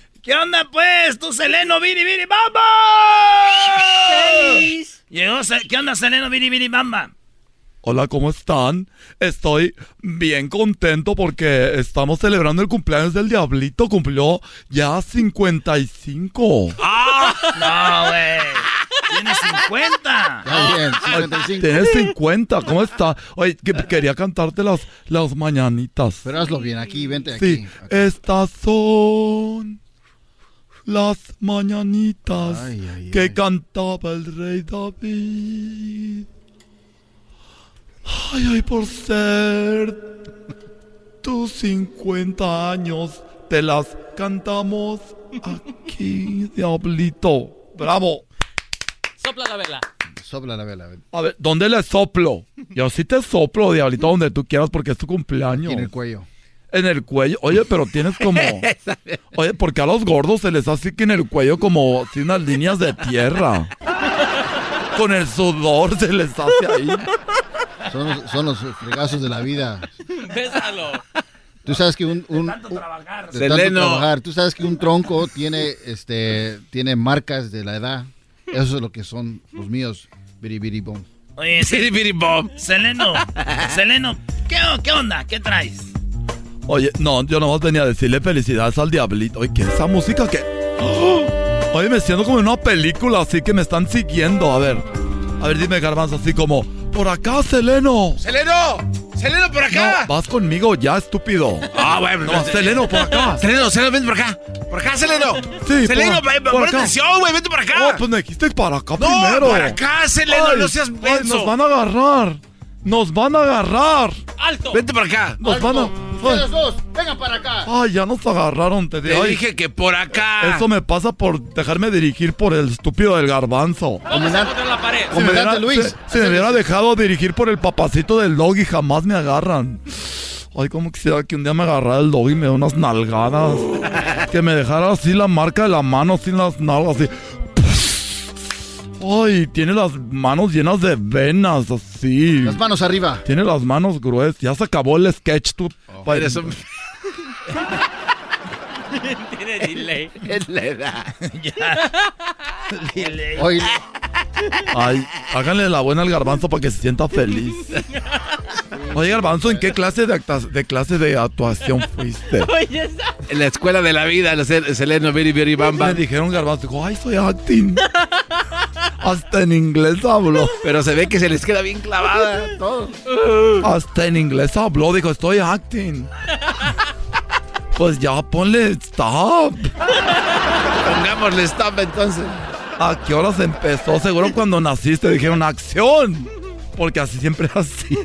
¿Qué onda pues? Tu Seleno, Viri, Viri, Bamba. Llegó, ¿qué onda Seleno, Viri, Viri, Bamba? Hola, ¿cómo están? Estoy bien contento porque estamos celebrando el cumpleaños del Diablito. Cumplió ya 55. ¡Ah! No, güey. Tiene 50. Ay, Tienes 50, ¿cómo está? Oye, que quería cantarte las, las mañanitas. Pero hazlo bien, aquí, vente Sí, aquí. estas son las mañanitas Ay, ay, que cantaba el rey David. Ay, ay, por ser tus 50 años, te las cantamos aquí, diablito. ¡Bravo! Sopla la vela. Sopla la vela. A ver, ¿dónde le soplo? Yo sí te soplo, diablito, donde tú quieras porque es tu cumpleaños. Aquí en el cuello. En el cuello. Oye, pero tienes como... Oye, porque a los gordos se les hace así que en el cuello como unas líneas de tierra. Con el sudor se les hace ahí. Son los, son los fregazos de la vida. Bésalo. Tú sabes que un... un- tanto un- trabajar. de tanto trabajar. Tú sabes que un tronco tiene, este, tiene marcas de la edad. Eso es lo que son los míos. Biri, biri, bom. Oye, Seleno, Seleno, ¿qué, ¿qué onda? ¿Qué traes? Oye, no, yo nomás venía a decirle felicidades al diablito. Oye, ¿qué es esa música que... Oye, me siento como en una película así que me están siguiendo. A ver, a ver, dime, Garbanzo, así como... Por acá, Seleno. ¡Seleno! ¡Seleno por acá! No, vas conmigo ya, estúpido. Ah, bueno. No, Seleno, por acá. Seleno, Seleno, vente por acá. Por acá, Seleno. Sí, Seleno, por- pon acá. atención, güey, vente por acá. No, pues me dijiste para acá No, primero. por acá, Seleno, Ay, no seas ay, menso. Nos van a agarrar. Nos van a agarrar. ¡Alto! Vente por acá. Nos van a... Ustedes dos, vengan para acá. Ay, ya nos agarraron, te Te digo. Ay, dije que por acá. Eso me pasa por dejarme dirigir por el estúpido del garbanzo. Comandante, en la pared. Si me hubiera, Comandante Luis. si me hubiera dejado dirigir por el papacito del doggy, jamás me agarran. Ay, como quisiera que un día me agarrara el doggy y me dé unas nalgadas. que me dejara así la marca de la mano, sin las nalgas, así. Ay, tiene las manos llenas de venas, así. Las manos arriba. Tiene las manos gruesas. Ya se acabó el sketch, tú. Pa- eres un- Tiene delay. Es la edad. Oye, Ay, háganle la buena al garbanzo para que se sienta feliz. Oye, garbanzo, ¿en qué clase de, acta- de clase de actuación fuiste? Oye, esa- En la escuela de la vida, la Sel- Seleno, Biri, Biri, Bamba. Me dijeron garbanzo, dijo, ay, soy acting. Hasta en inglés habló. Pero se ve que se les queda bien clavada todo. Hasta en inglés habló, dijo, estoy acting. Pues ya ponle stop. Pongámosle stop entonces. ¿A qué horas empezó? Seguro cuando naciste dijeron acción. Porque así siempre es así.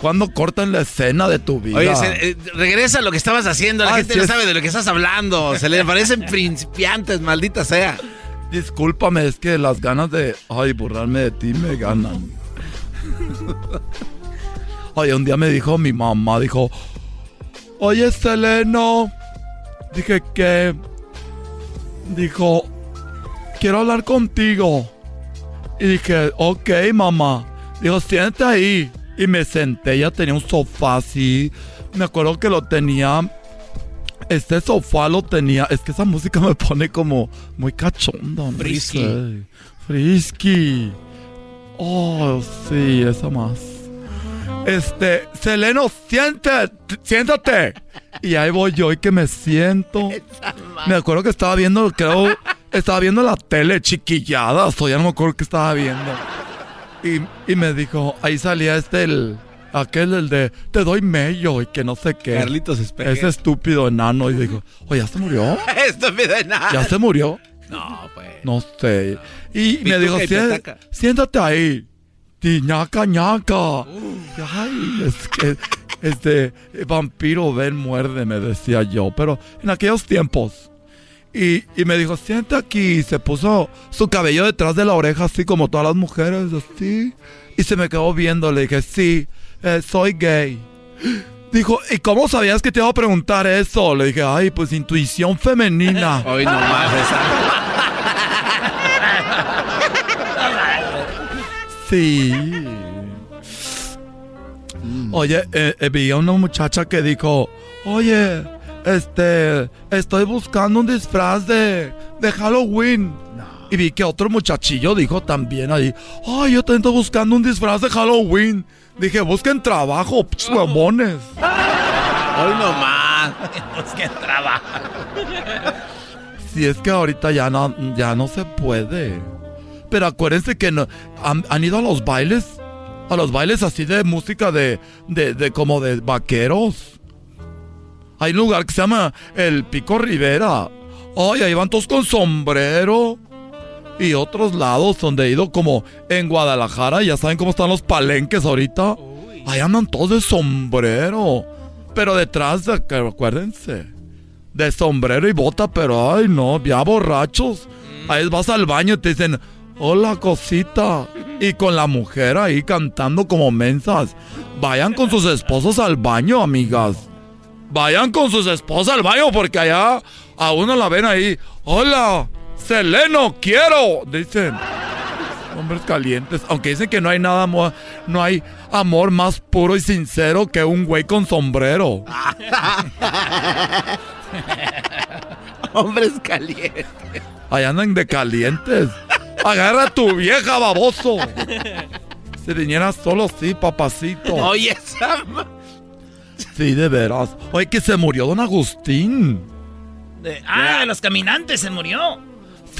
¿Cuándo cortan la escena de tu vida? Oye, se- eh, regresa a lo que estabas haciendo. La Ah, gente sí no es- sabe de lo que estás hablando. Se le parecen principiantes, maldita sea. Discúlpame, es que las ganas de, ay, burlarme de ti me ganan. Oye, un día me dijo mi mamá, dijo, oye, Seleno. Dije, ¿qué? Dijo, quiero hablar contigo. Y dije, ok, mamá. Dijo, siéntate ahí. Y me senté, ella tenía un sofá así. Me acuerdo que lo tenía. Este sofá lo tenía. Es que esa música me pone como muy cachonda. no Frisky. Frisky. Oh, sí, esa más. Este, Seleno, siéntate, siéntate. Y ahí voy yo y que me siento. Me acuerdo que estaba viendo, creo, estaba viendo la tele chiquillada. O ya no me acuerdo qué estaba viendo. Y, y me dijo, ahí salía este, el, aquel, el de, te doy mello y que no sé qué. Carlitos. Ese estúpido enano. Y dijo, oye, ¿ya se murió? Estúpido de nada. ¿Ya se murió? No, pues. No sé. Y me dijo, siéntate ahí. Y ñaca, ñaca. Ay, es que, este, vampiro, ven, muerde, me decía yo. Pero en aquellos tiempos. Y, y me dijo, siéntate aquí. Y se puso su cabello detrás de la oreja, así como todas las mujeres, así. Y se me quedó viendo. Le dije, sí, eh, soy gay. Dijo, ¿y cómo sabías que te iba a preguntar eso? Le dije, ay, pues intuición femenina. Hoy nomás Sí. Oye, eh, eh, vi a una muchacha que dijo, oye, este, estoy buscando un disfraz de, de Halloween. Y vi que otro muchachillo dijo también ahí, ay, yo también estoy buscando un disfraz de Halloween. Dije, busquen trabajo, pch, huevones. Hoy nomás. Busquen trabajo. Si es que ahorita ya no, ya no se puede. Pero acuérdense que no, han, han ido a los bailes, a los bailes así de música de, de, de como de vaqueros. Hay un lugar que se llama el Pico Rivera. Ay, ahí van todos con sombrero. Y otros lados donde he ido como en Guadalajara, ya saben cómo están los palenques ahorita. Ahí andan todos de sombrero. Pero detrás, de, acuérdense, de sombrero y bota, pero ay no, ya borrachos. Ahí vas al baño y te dicen, hola cosita. Y con la mujer ahí cantando como mensas. Vayan con sus esposos al baño, amigas. Vayan con sus esposas al baño porque allá a uno la ven ahí. Hola, Seleno, quiero. Dicen. Hombres calientes. Aunque dicen que no hay nada, no hay amor más puro y sincero que un güey con sombrero. Hombres calientes. Ahí andan de calientes. Agarra a tu vieja, baboso. Si viniera solo, sí, papacito. Oye, esa ma- Sí, de veras. Oye, que se murió don Agustín. De- ah, de los caminantes se murió.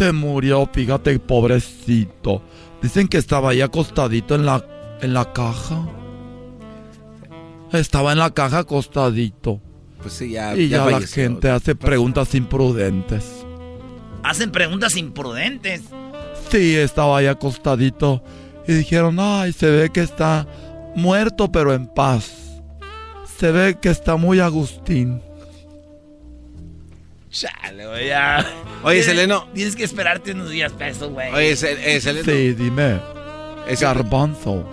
Se murió, fíjate, pobrecito. Dicen que estaba ahí acostadito en la, en la caja. Estaba en la caja acostadito. Pues sí, ya. y ya, la falleció. gente hace preguntas imprudentes. Hacen preguntas imprudentes. Sí, estaba ahí acostadito. Y dijeron, ay, se ve que está muerto pero en paz. Se ve que está muy Agustín. Chale, güey, ya. Oye, Tienes- Seleno. Tienes que esperarte unos días para eso, güey. Oye, Sel- eh, Seleno. Sí, dime. Garbanzo.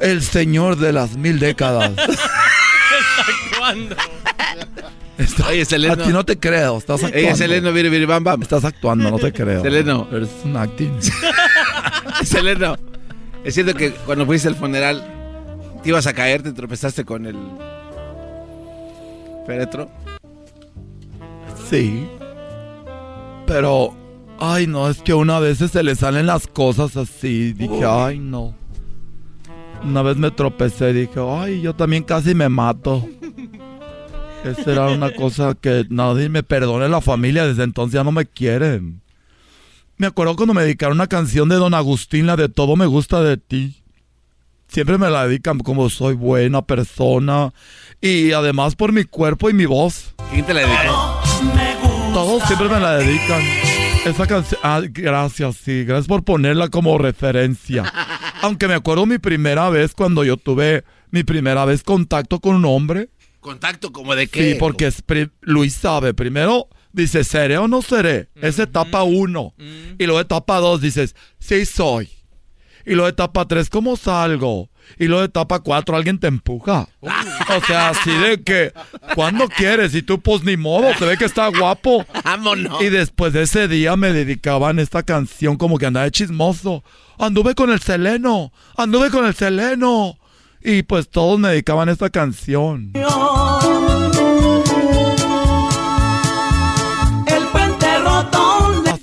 El señor de las mil décadas. ¿Cuándo? Oye, Seleno. A ti no te creo, estás actuando. Oye, Seleno, mire, mire, bam, bam. Estás actuando, no te creo. Seleno. Eres un acting. Seleno. Es cierto que cuando fuiste al funeral te ibas a caer, te tropezaste con el féretro. Sí. Pero, ay, no, es que una vez se le salen las cosas así. Dije, ay, no. Una vez me tropecé, dije, ay, yo también casi me mato. Esa era una cosa que nadie me perdone la familia, desde entonces ya no me quieren. Me acuerdo cuando me dedicaron una canción de Don Agustín, la de Todo me gusta de ti. Siempre me la dedican como soy buena persona y además por mi cuerpo y mi voz. ¿Quién te la dedicó? Siempre me la dedican. Esa canción. Ah, gracias, sí. Gracias por ponerla como referencia. Aunque me acuerdo mi primera vez cuando yo tuve mi primera vez contacto con un hombre. ¿Contacto como de qué? Sí, porque es Luis sabe. Primero dice, ¿seré o no seré? Es etapa uno. Y luego etapa dos dices, sí soy. Y luego etapa 3, ¿cómo salgo? Y luego etapa 4, alguien te empuja. O sea, así de que, cuando quieres? Y tú, pues ni modo, se ve que está guapo. Vámonos. Y después de ese día me dedicaban esta canción como que andaba de chismoso. Anduve con el Seleno, anduve con el Seleno. Y pues todos me dedicaban esta canción. El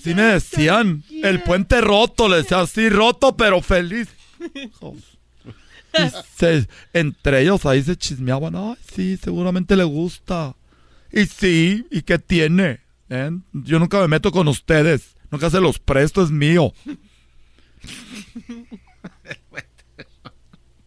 Así me decían. El puente roto, le decía así, roto pero feliz. Y se- entre ellos ahí se chismeaban. Ay, sí, seguramente le gusta. Y sí, ¿y qué tiene? ¿Eh? Yo nunca me meto con ustedes. Nunca se los presto, es mío.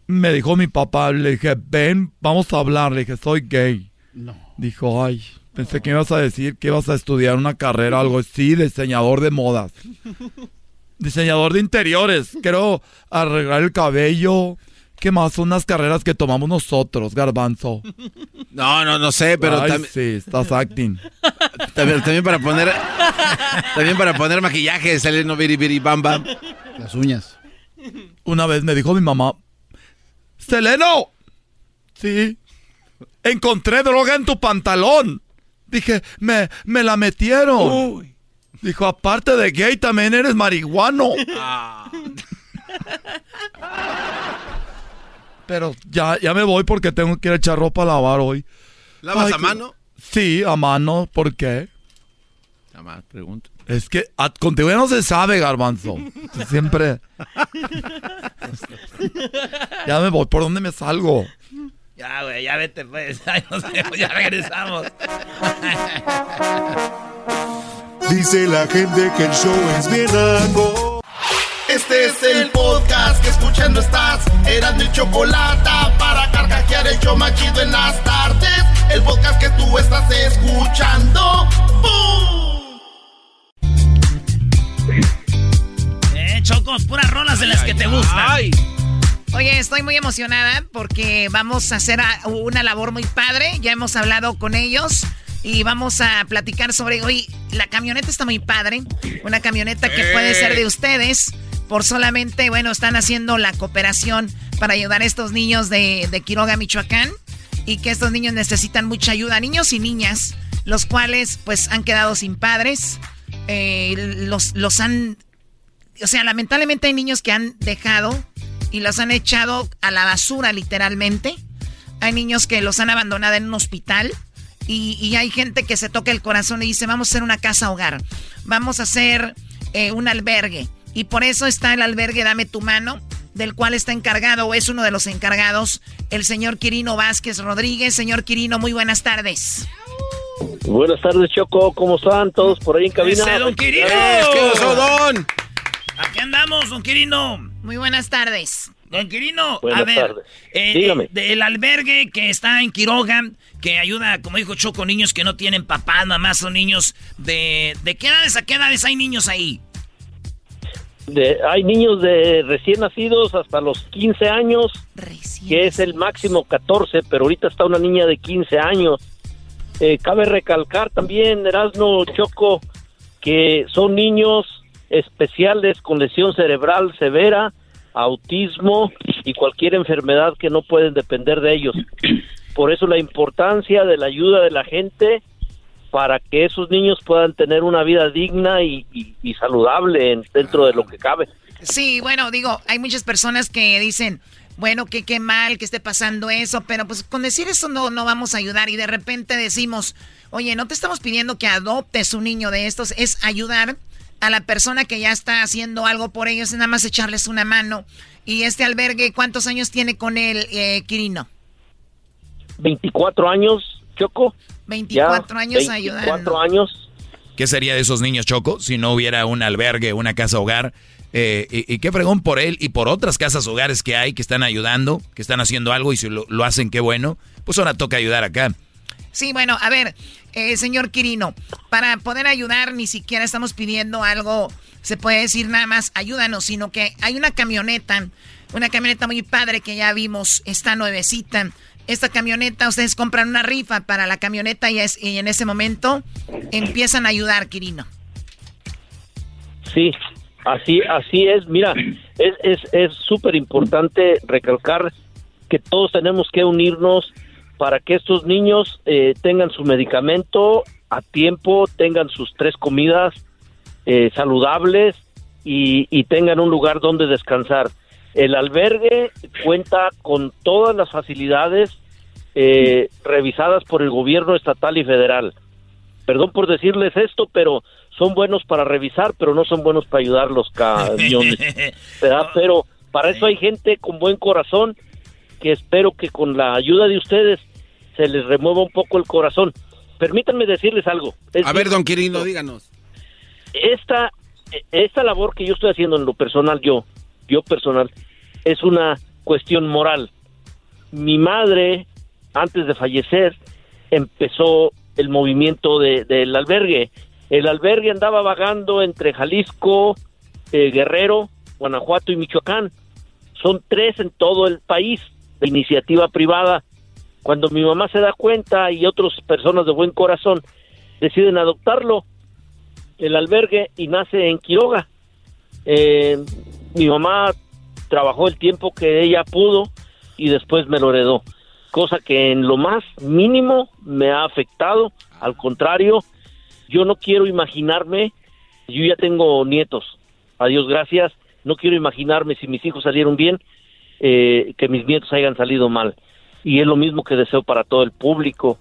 Me dijo mi papá, le dije, ven, vamos a hablar. Le dije, soy gay. No. Dijo, ay, pensé que me ibas a decir que ibas a estudiar una carrera, algo así, diseñador de modas. Diseñador de interiores, quiero arreglar el cabello. ¿Qué más? Unas carreras que tomamos nosotros, garbanzo. No, no, no sé, pero Ay, también, sí, estás acting. también, también para poner también para poner maquillaje, sale no biri biri bam bam. Las uñas. Una vez me dijo mi mamá, Seleno, sí, encontré droga en tu pantalón. Dije, me, me la metieron. Dijo, aparte de gay, también eres marihuano. Pero ya, ya me voy porque tengo que ir a echar ropa a lavar hoy. ¿Lavas Ay, a mano? Sí, a mano. ¿Por qué? Nada más, pregunto. Es que a- contigo ya no se sabe, garbanzo. Siempre. ya me voy. ¿Por dónde me salgo? Ya, güey, ya vete, pues. Ay, no sé, ya regresamos. Dice la gente que el show es bien algo. Este es el podcast que escuchando estás. Eran mi chocolate para carcajear el show más chido en las tardes. El podcast que tú estás escuchando. ¡Bum! Eh, Choco, puras rolas de las que te gustan. Oye, estoy muy emocionada porque vamos a hacer una labor muy padre. Ya hemos hablado con ellos y vamos a platicar sobre hoy. La camioneta está muy padre. Una camioneta que puede ser de ustedes. Por solamente, bueno, están haciendo la cooperación para ayudar a estos niños de, de Quiroga, Michoacán. Y que estos niños necesitan mucha ayuda. Niños y niñas, los cuales pues han quedado sin padres. Eh, los, los han o sea, lamentablemente hay niños que han dejado y los han echado a la basura literalmente. Hay niños que los han abandonado en un hospital y, y hay gente que se toca el corazón y dice, vamos a hacer una casa hogar, vamos a hacer eh, un albergue. Y por eso está el albergue Dame tu mano, del cual está encargado o es uno de los encargados el señor Quirino Vázquez Rodríguez. Señor Quirino, muy buenas tardes. Buenas tardes, Choco. ¿Cómo están todos por ahí en cabina? ¡Ese, don Quirino! ¿Qué don? Aquí andamos, don Quirino. Muy buenas tardes. Don Quirino, Buenas a ver, tardes. eh, Dígame. eh, del albergue que está en Quiroga, que ayuda, como dijo Choco, niños que no tienen papá, nada más son niños de... ¿De qué edades a qué edades hay niños ahí? De- hay niños de recién nacidos hasta los 15 años, que es el máximo 14, pero ahorita está una niña de 15 años. Eh, cabe recalcar también, Erasno Choco, que son niños especiales con lesión cerebral severa, autismo y cualquier enfermedad que no pueden depender de ellos. Por eso la importancia de la ayuda de la gente para que esos niños puedan tener una vida digna y, saludable en- dentro de lo que cabe. Sí, bueno, digo, hay muchas personas que dicen, bueno, que qué mal que esté pasando eso, pero pues con decir eso no, no vamos a ayudar y de repente decimos, oye, no te estamos pidiendo que adoptes un niño de estos, es ayudar a la persona que ya está haciendo algo por ellos, es nada más echarles una mano. Y este albergue, ¿cuántos años tiene con él, eh, Quirino? 24 años, Choco. 24 Ya, años 24 ayudando. años. ¿Qué sería de esos niños, Choco, si no hubiera un albergue, una casa hogar? Eh, y, y qué fregón por él y por otras casas hogares que hay que están ayudando, que están haciendo algo y si lo, lo hacen, qué bueno. Pues ahora toca ayudar acá. Sí, bueno, a ver, eh, señor Quirino, para poder ayudar ni siquiera estamos pidiendo algo, se puede decir nada más, ayúdanos, sino que hay una camioneta, una camioneta muy padre que ya vimos, está nuevecita. Esta camioneta, ustedes compran una rifa para la camioneta y, es- y en ese momento empiezan a ayudar, Quirino. Sí, Así, así es. Mira, es es es súper importante recalcar que todos tenemos que unirnos para que estos niños eh, tengan su medicamento a tiempo, tengan sus tres comidas eh, saludables y, y tengan un lugar donde descansar. El albergue cuenta con todas las facilidades eh, revisadas por el gobierno estatal y federal. Perdón por decirles esto, pero son buenos para revisar, pero no son buenos para ayudar los camiones. ¿verdad? Pero para eso hay gente con buen corazón que espero que con la ayuda de ustedes se les remueva un poco el corazón. Permítanme decirles algo. Es A ver, don Quirino, díganos. esta esta labor que yo estoy haciendo en lo personal yo yo personal es una cuestión moral mi madre antes de fallecer empezó el movimiento de- del albergue el albergue andaba vagando entre Jalisco eh, Guerrero Guanajuato y Michoacán son tres en todo el país de iniciativa privada cuando mi mamá se da cuenta y otras personas de buen corazón deciden adoptarlo el albergue y nace en Quiroga. Eh, mi mamá trabajó el tiempo que ella pudo y después me lo heredó, cosa que en lo más mínimo me ha afectado. Al contrario, yo no quiero imaginarme, yo ya tengo nietos, a Dios gracias, no quiero imaginarme si mis hijos salieron bien, eh, que mis nietos hayan salido mal. Y es lo mismo que deseo para todo el público,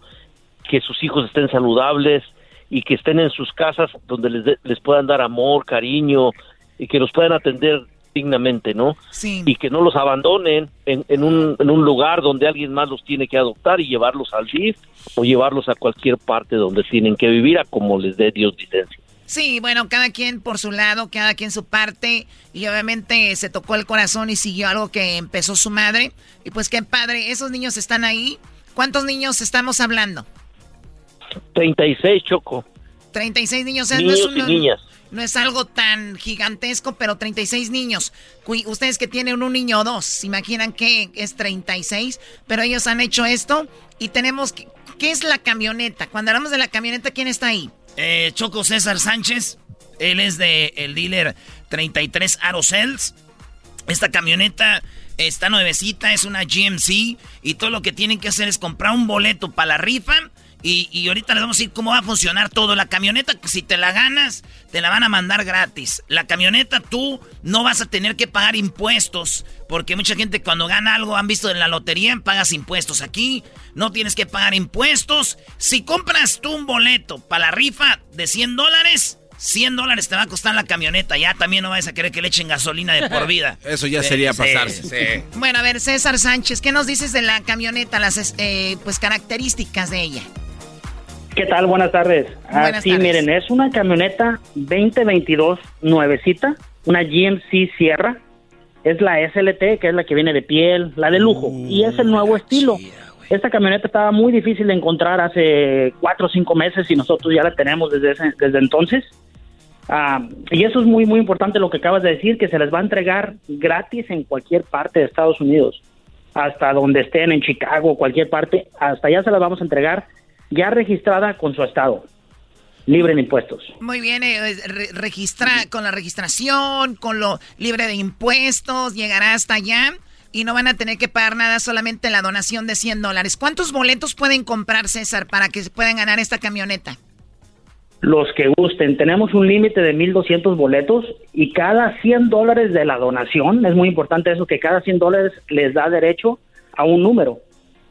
que sus hijos estén saludables y que estén en sus casas donde les, de- les puedan dar amor, cariño y que los puedan atender dignamente, ¿no? Sí. Y que no los abandonen en, en un, en un lugar donde alguien más los tiene que adoptar y llevarlos al DIF o llevarlos a cualquier parte donde tienen que vivir a como les dé Dios licencia. Sí, bueno, cada quien por su lado, cada quien su parte, y obviamente se tocó el corazón y siguió algo que empezó su madre. Y pues qué padre, esos niños están ahí. ¿Cuántos niños estamos hablando? 36, Choco. 36 niños. o sea, Niños no, es y niñas. no es algo tan gigantesco, pero 36 niños. Ustedes que tienen un niño o dos, ¿se imaginan que es 36? Pero ellos han hecho esto y tenemos... ¿Qué es la camioneta? Cuando hablamos de la camioneta, ¿quién está ahí? Eh, Choco César Sánchez, él es de el dealer 33 Aerocells. Esta camioneta está nuevecita, es una GMC y todo lo que tienen que hacer es comprar un boleto para la rifa y, y ahorita les vamos a decir cómo va a funcionar todo. La camioneta, si te la ganas, te la van a mandar gratis. La camioneta tú no vas a tener que pagar impuestos porque mucha gente cuando gana algo han visto en la lotería pagas impuestos. Aquí no tienes que pagar impuestos. Si compras tú un boleto para la rifa de 100 dólares, 100 dólares te va a costar la camioneta. Ya también no vas a querer que le echen gasolina de por vida. Eso ya Sí, sería sí, pasarse. sí. Bueno, a ver, César Sánchez, ¿qué nos dices de la camioneta, las eh, pues características de ella? ¿Qué tal? Buenas tardes. Buenas Así, tardes. miren, es una camioneta 2022 nuevecita, una GMC Sierra. Es la SLT, que es la que viene de piel, la de lujo. y es el nuevo estilo. Esta camioneta estaba muy difícil de encontrar hace cuatro o cinco meses y nosotros ya la tenemos desde, ese- desde entonces. Ah, y eso es muy, muy importante lo que acabas de decir, que se les va a entregar gratis en cualquier parte de Estados Unidos. Hasta donde estén, en Chicago, cualquier parte, hasta allá se las vamos a entregar ya registrada con su estado, libre de impuestos. Muy bien, eh, re- registra con la registración, con lo libre de impuestos, llegará hasta allá y no van a tener que pagar nada, solamente la donación de 100 dólares. ¿Cuántos boletos pueden comprar, César, para que se puedan ganar esta camioneta? Los que gusten, tenemos un límite de 1.200 boletos y cada 100 dólares de la donación, es muy importante eso, que cada 100 dólares les da derecho a un número.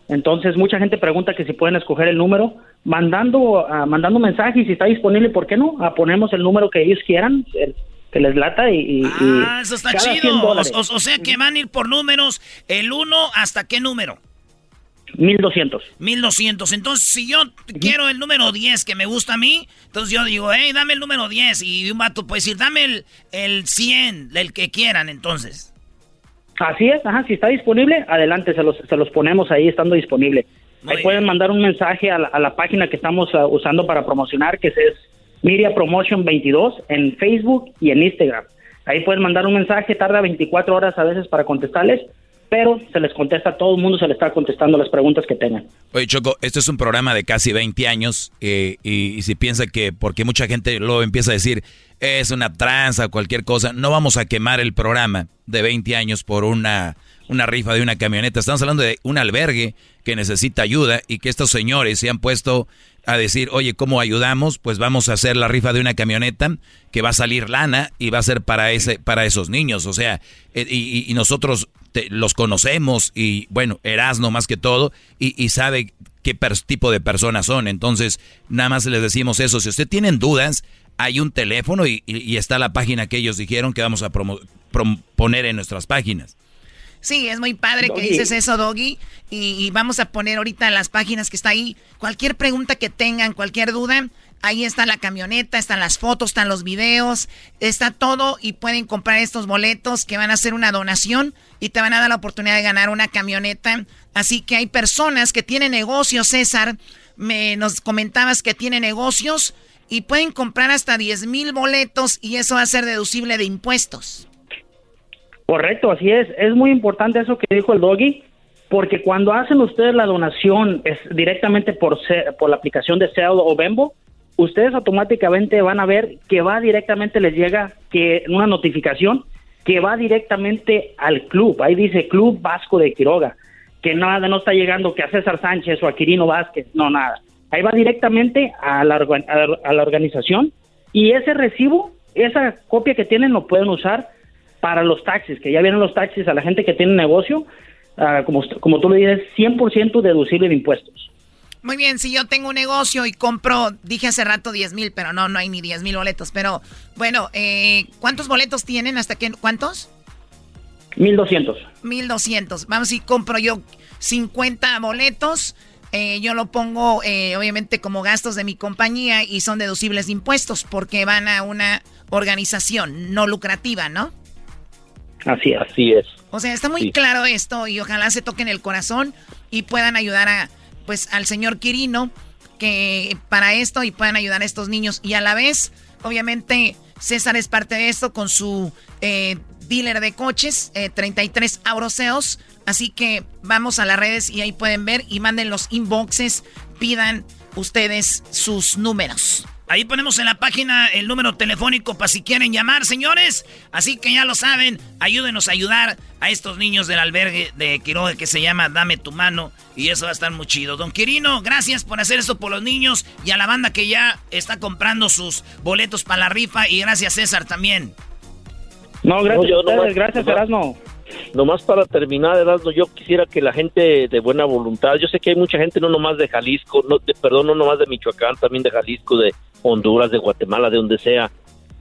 Entonces, mucha gente pregunta que si pueden escoger el número, mandando ah, mandando mensaje y si está disponible, ¿por qué no? Ah, ponemos el número que ellos quieran, el que les lata y... y- Ah, eso está cada 100 chido. O, dólares. o- o sea que van a ir por números, el 1 hasta qué número? 1200. 1200. Entonces, si yo quiero el número 10 que me gusta a mí, entonces yo digo, hey, dame el número 10. Y un vato puede decir, dame el, el 100, el que quieran, entonces. Así es, ajá, si está disponible, adelante, se los, se los ponemos ahí estando disponible. Ahí pueden mandar un mensaje a la, a la página que estamos ah, usando para promocionar, que es Media Promotion 22 en Facebook y en Instagram. Ahí pueden mandar un mensaje, tarda 24 horas a veces para contestarles, pero se les contesta todo el mundo, se les está contestando las preguntas que tengan. Oye, Choco, este es un programa de casi 20 años eh, y, si piensa que, porque mucha gente luego empieza a decir, es una tranza o cualquier cosa, no vamos a quemar el programa de 20 años por una, una rifa de una camioneta. Estamos hablando de un albergue que necesita ayuda y que estos señores se han puesto a decir, oye, ¿cómo ayudamos? Pues vamos a hacer la rifa de una camioneta que va a salir lana y va a ser para, ese, para esos niños. O sea, eh, y, nosotros los conocemos y bueno, Erasno más que todo y, sabe qué tipo de personas son. Entonces, nada más les decimos eso. Si usted tienen dudas, hay un teléfono y, está la página que ellos dijeron que vamos a poner en nuestras páginas. Sí, es muy padre que dices eso, Doggy. Y, vamos a poner ahorita las páginas que está ahí. Cualquier pregunta que tengan, cualquier duda, ahí está la camioneta, están las fotos, están los videos, está todo y pueden comprar estos boletos que van a hacer una donación y te van a dar la oportunidad de ganar una camioneta. Así que hay personas que tienen negocios, César. Me, nos comentabas que tienen negocios y pueden comprar hasta 10 mil boletos y eso va a ser deducible de impuestos. Correcto, así es. Es muy importante eso que dijo el doggy, porque cuando hacen ustedes la donación es directamente por, por la aplicación de Cell o Bembo, ustedes automáticamente van a ver que va directamente, les llega que una notificación que va directamente al club. Ahí dice Club Vasco de Quiroga, que nada no está llegando que a César Sánchez o a Quirino Vázquez, no nada. Ahí va directamente a la, a la organización y ese recibo, esa copia que tienen lo pueden usar para los taxis, que ya vienen los taxis a la gente que tiene negocio, uh, como, como tú le dices, 100% deducible de impuestos. Muy bien, si yo tengo un negocio y compro, dije hace rato 10 mil, pero no, no hay ni 10 mil boletos. Pero bueno, eh, ¿cuántos boletos tienen? ¿Hasta qué? ¿Cuántos? 1200. 1200. Vamos, si compro yo 50 boletos, eh, yo lo pongo eh, obviamente como gastos de mi compañía y son deducibles de impuestos porque van a una organización no lucrativa, ¿no? Así es. Así es. O sea, está muy claro esto y ojalá se toquen el corazón y puedan ayudar a, pues, al señor Quirino que para esto y puedan ayudar a estos niños. Y a la vez, obviamente, César es parte de esto con su eh, dealer de coches, 33 eh, Auroseos. Así que vamos a las redes y ahí pueden ver y manden los inboxes, pidan ustedes sus números. Ahí ponemos en la página el número telefónico para si quieren llamar, señores. Así que ya lo saben, ayúdenos a ayudar a estos niños del albergue de Quiroga que se llama Dame tu mano. Y eso va a estar muy chido. Don Quirino, gracias por hacer esto por los niños y a la banda que ya está comprando sus boletos para la rifa. Y gracias César también. No, gracias ustedes, gracias Erasmo. Nomás para terminar, Erasmo, yo quisiera que la gente de buena voluntad, yo sé que hay mucha gente no nomás de Jalisco, no, perdón, no nomás de Michoacán, también de Jalisco, de Honduras, de Guatemala, de donde sea,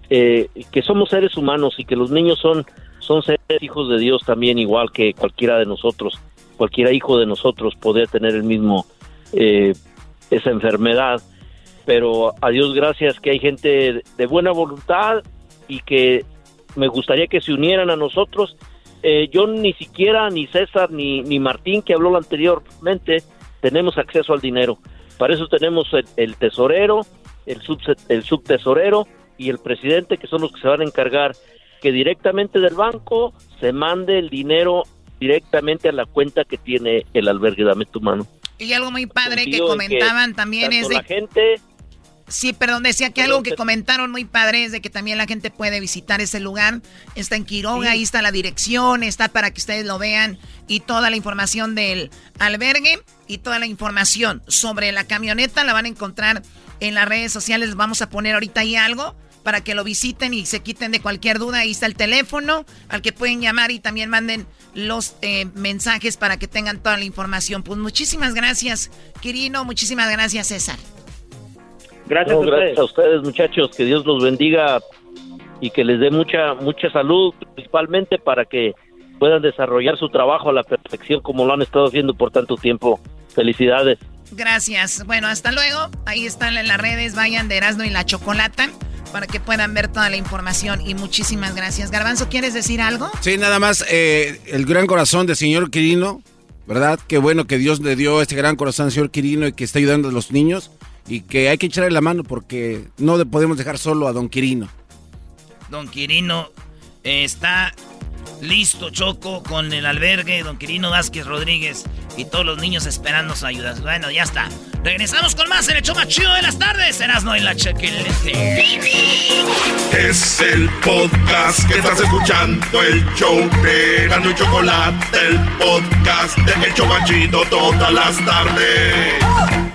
eh, que somos seres humanos y que los niños son, son seres hijos de Dios también, igual que cualquiera de nosotros, cualquiera hijo de nosotros podría tener el mismo, eh, esa enfermedad, pero a Dios gracias que hay gente de buena voluntad y que me gustaría que se unieran a nosotros. Eh, yo ni siquiera, ni César, ni, ni Martín, que habló anteriormente, tenemos acceso al dinero. Para eso tenemos el tesorero, el, sub, el subtesorero y el presidente, que son los que se van a encargar que directamente del banco se mande el dinero directamente a la cuenta que tiene el albergue Dame tu mano. Y algo muy padre que comentaban también es de... La gente... Sí, perdón, decía que algo que comentaron muy padre es de que también la gente puede visitar ese lugar. Está en Quiroga, ahí está la dirección, está para que ustedes lo vean y toda la información del albergue y toda la información sobre la camioneta la van a encontrar en las redes sociales. Vamos a poner ahorita ahí algo para que lo visiten y se quiten de cualquier duda. Ahí está el teléfono al que pueden llamar y también manden los eh, mensajes para que tengan toda la información. Pues muchísimas gracias, Quirino. Muchísimas gracias, César. Gracias, a, gracias a ustedes, muchachos. Que Dios los bendiga y que les dé mucha, mucha salud, principalmente para que puedan desarrollar su trabajo a la perfección como lo han estado haciendo por tanto tiempo. Felicidades. Gracias. Bueno, hasta luego. Ahí están en las redes. Vayan de Erasmo y la Chocolata para que puedan ver toda la información. Y muchísimas gracias. Garbanzo, ¿quieres decir algo? Sí, nada más. Eh, el gran corazón del señor Quirino, ¿verdad? Qué bueno que Dios le dio este gran corazón al señor Quirino y que está ayudando a los niños. Y que hay que echarle la mano porque no podemos dejar solo a don Quirino. Don Quirino está listo, Choco, con el albergue, don Quirino Vázquez Rodríguez y todos los niños esperando su ayuda. Bueno, ya está. Regresamos con más en el show más chido de las tardes. no y la chequelete. Es el podcast que estás escuchando, el show de y Chocolate, el podcast de El Chocachito todas las tardes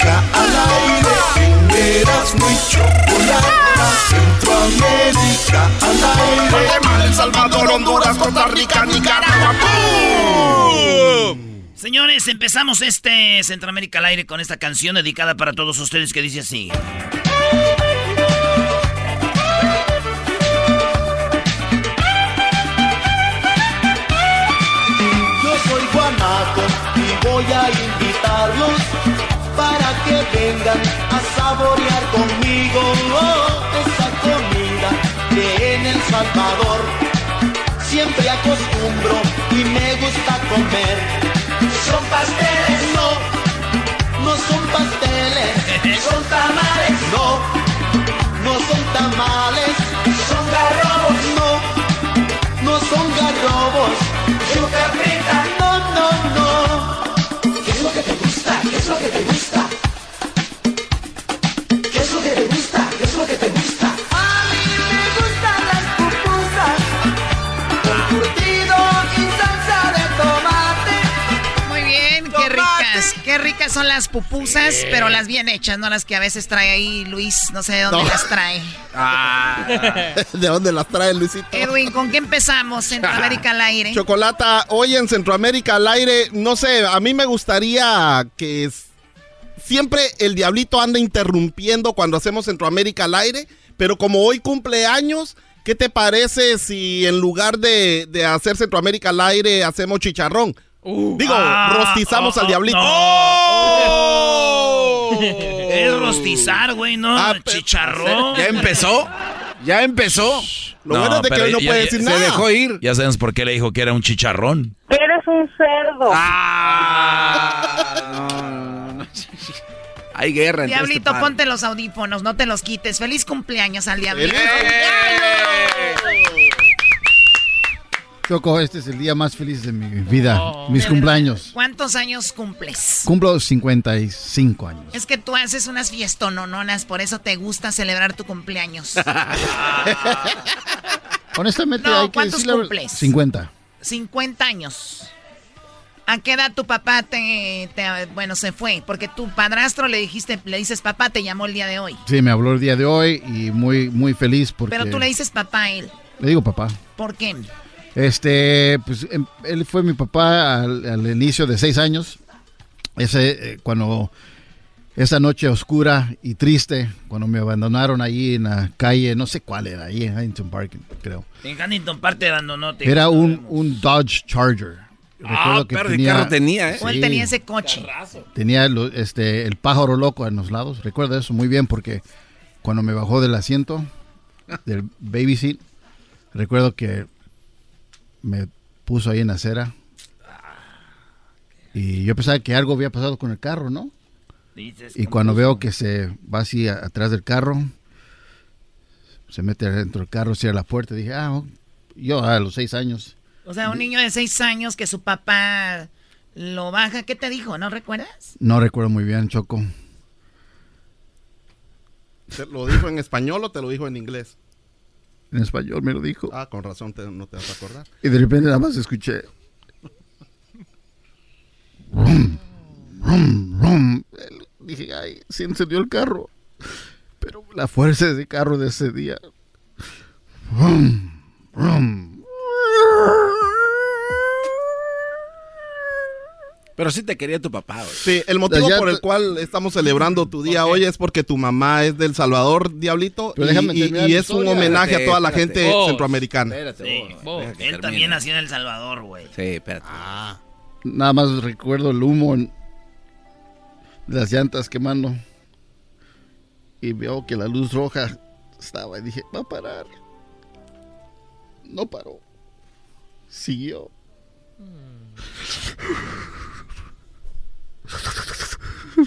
Centroamérica al aire, eras muy chocolate. Centroamérica al aire. Guatemala, El Salvador, Honduras, Costa Rica, Nicaragua. Señores, empezamos este Centroamérica al aire con esta canción dedicada para todos ustedes que dice así. voy a invitarlos para que vengan a saborear conmigo esa comida que en El Salvador siempre acostumbro y me gusta comer. Son pasteles, no, no son pasteles, son tamales, no, no son tamales, son garrobos, no, no son garrobos, que te gusta? ¿Qué ricas son las pupusas, pero las bien hechas, no las que a veces trae ahí Luis, no sé de dónde las trae. Ah. ¿De dónde las trae Luisito? Edwin, ¿con qué empezamos? Centroamérica al aire. Chocolata, hoy en Centroamérica al aire, no sé, a mí me gustaría que siempre el diablito anda interrumpiendo cuando hacemos Centroamérica al aire, pero como hoy cumple años, ¿qué te parece si en lugar de, hacer Centroamérica al aire hacemos chicharrón? Uh. Digo, ah. rostizamos al diablito. Es rostizar, güey, no ah, chicharrón. ¿Ya empezó? ¿Ya empezó? Lo bueno es de que hoy no puede decir nada. Se dejó ir. Ya sabemos por qué le dijo que era un chicharrón. Eres un cerdo. Ah, no, Hay guerra. Este Diablito, ponte los audífonos, no te los quites. Feliz cumpleaños al diablito. Choco, este es el día más feliz de mi vida, mis cumpleaños. ¿Cuántos años cumples? Cumplo 55 años. Es que tú haces unas fiestonononas, por eso te gusta celebrar tu cumpleaños. Honestamente, no, hay que ¿cuántos cumples? 50. 50 años. ¿A qué edad tu papá te, bueno, se fue? Porque tu padrastro le dijiste, le dices papá, te llamó el día de hoy. Sí, me habló el día de hoy y muy, muy feliz porque... Pero tú le dices papá a él. Le digo papá. ¿Por qué? Este, pues em, él fue mi papá al, inicio de seis años. Ese, eh, cuando esa noche oscura y triste, cuando me abandonaron ahí en la calle, no sé cuál era, ahí en Huntington Park, creo. En Huntington Park te abandonó. era un, un Dodge Charger. ah, pero tenía, carro tenía, ¿eh? ¿Cuál tenía ese coche? Tenía este, el pájaro loco en los lados. Recuerdo eso muy bien porque cuando me bajó del asiento, del baby seat, recuerdo que me puso ahí en la acera. Y yo pensaba que algo había pasado con el carro, ¿no? y cuando veo que se va así atrás del carro, se mete dentro del carro, cierra la puerta, dije, ah, yo a los seis años. O sea, un niño de seis años que su papá lo baja, ¿qué te dijo? ¿No recuerdas? No recuerdo muy bien, Choco. ¿Te lo dijo en español o te lo dijo en inglés? En español me lo dijo. Ah, con razón no te vas a acordar. Y de repente nada más escuché. Dije, ay, se encendió el carro. Pero la fuerza de ese carro de ese día. Pero sí te quería tu papá, güey. Sí, el motivo Ya por el cual estamos celebrando tu día hoy es porque tu mamá es del Salvador, Diablito, Pero y, déjame y- terminar y mi es un homenaje a toda la Espérate, gente vos. centroamericana. Espérate, Sí. vos, Él termine. también nació en El Salvador, güey. Sí, espérate. Nada más recuerdo el humo en- de las llantas quemando. Y veo que la luz roja estaba y dije, va a parar. No paró. Siguió.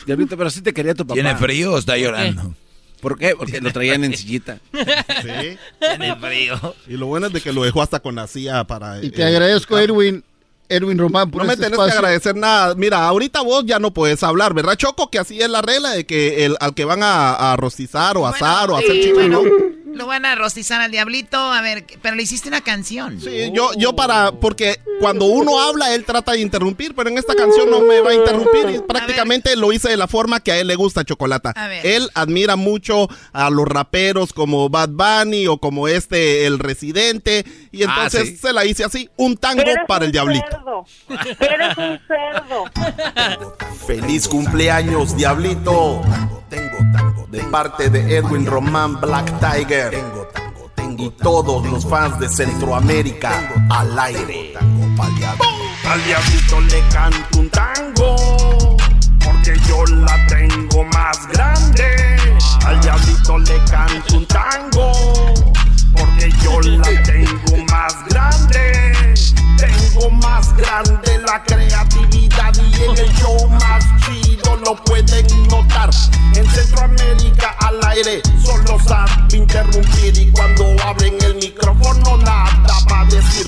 Diablito, pero sí te quería tu papá. ¿Tiene frío o está llorando? ¿Por qué? Porque lo traían en sillita. Sí. Tiene frío. Y lo bueno es de que lo dejó hasta con la silla para... Y te eh, agradezco, Edwin. Edwin Román, por No me este tenés que agradecer nada. Mira, ahorita vos ya no puedes hablar, ¿verdad, Choco? Que así es la regla de que el, al que van a, a rostizar o asar o hacer chivo, bueno, ¿no? Lo van a rostizar al diablito. A ver, pero le hiciste una canción. Sí, yo, yo para, porque cuando uno habla, él trata de interrumpir, pero en esta canción no me va a interrumpir y prácticamente lo hice de la forma que a él le gusta, Chocolata. A ver. Él admira mucho a los raperos como Bad Bunny o como este, el Residente, y Ah, entonces sí. se la hice así, un tango para el Diablito. Eres un cerdo. Feliz cumpleaños, Diablito. De parte de Edwin Román Black Tiger. Y todos los fans de Centroamérica al aire. Al diablito le canto un tango,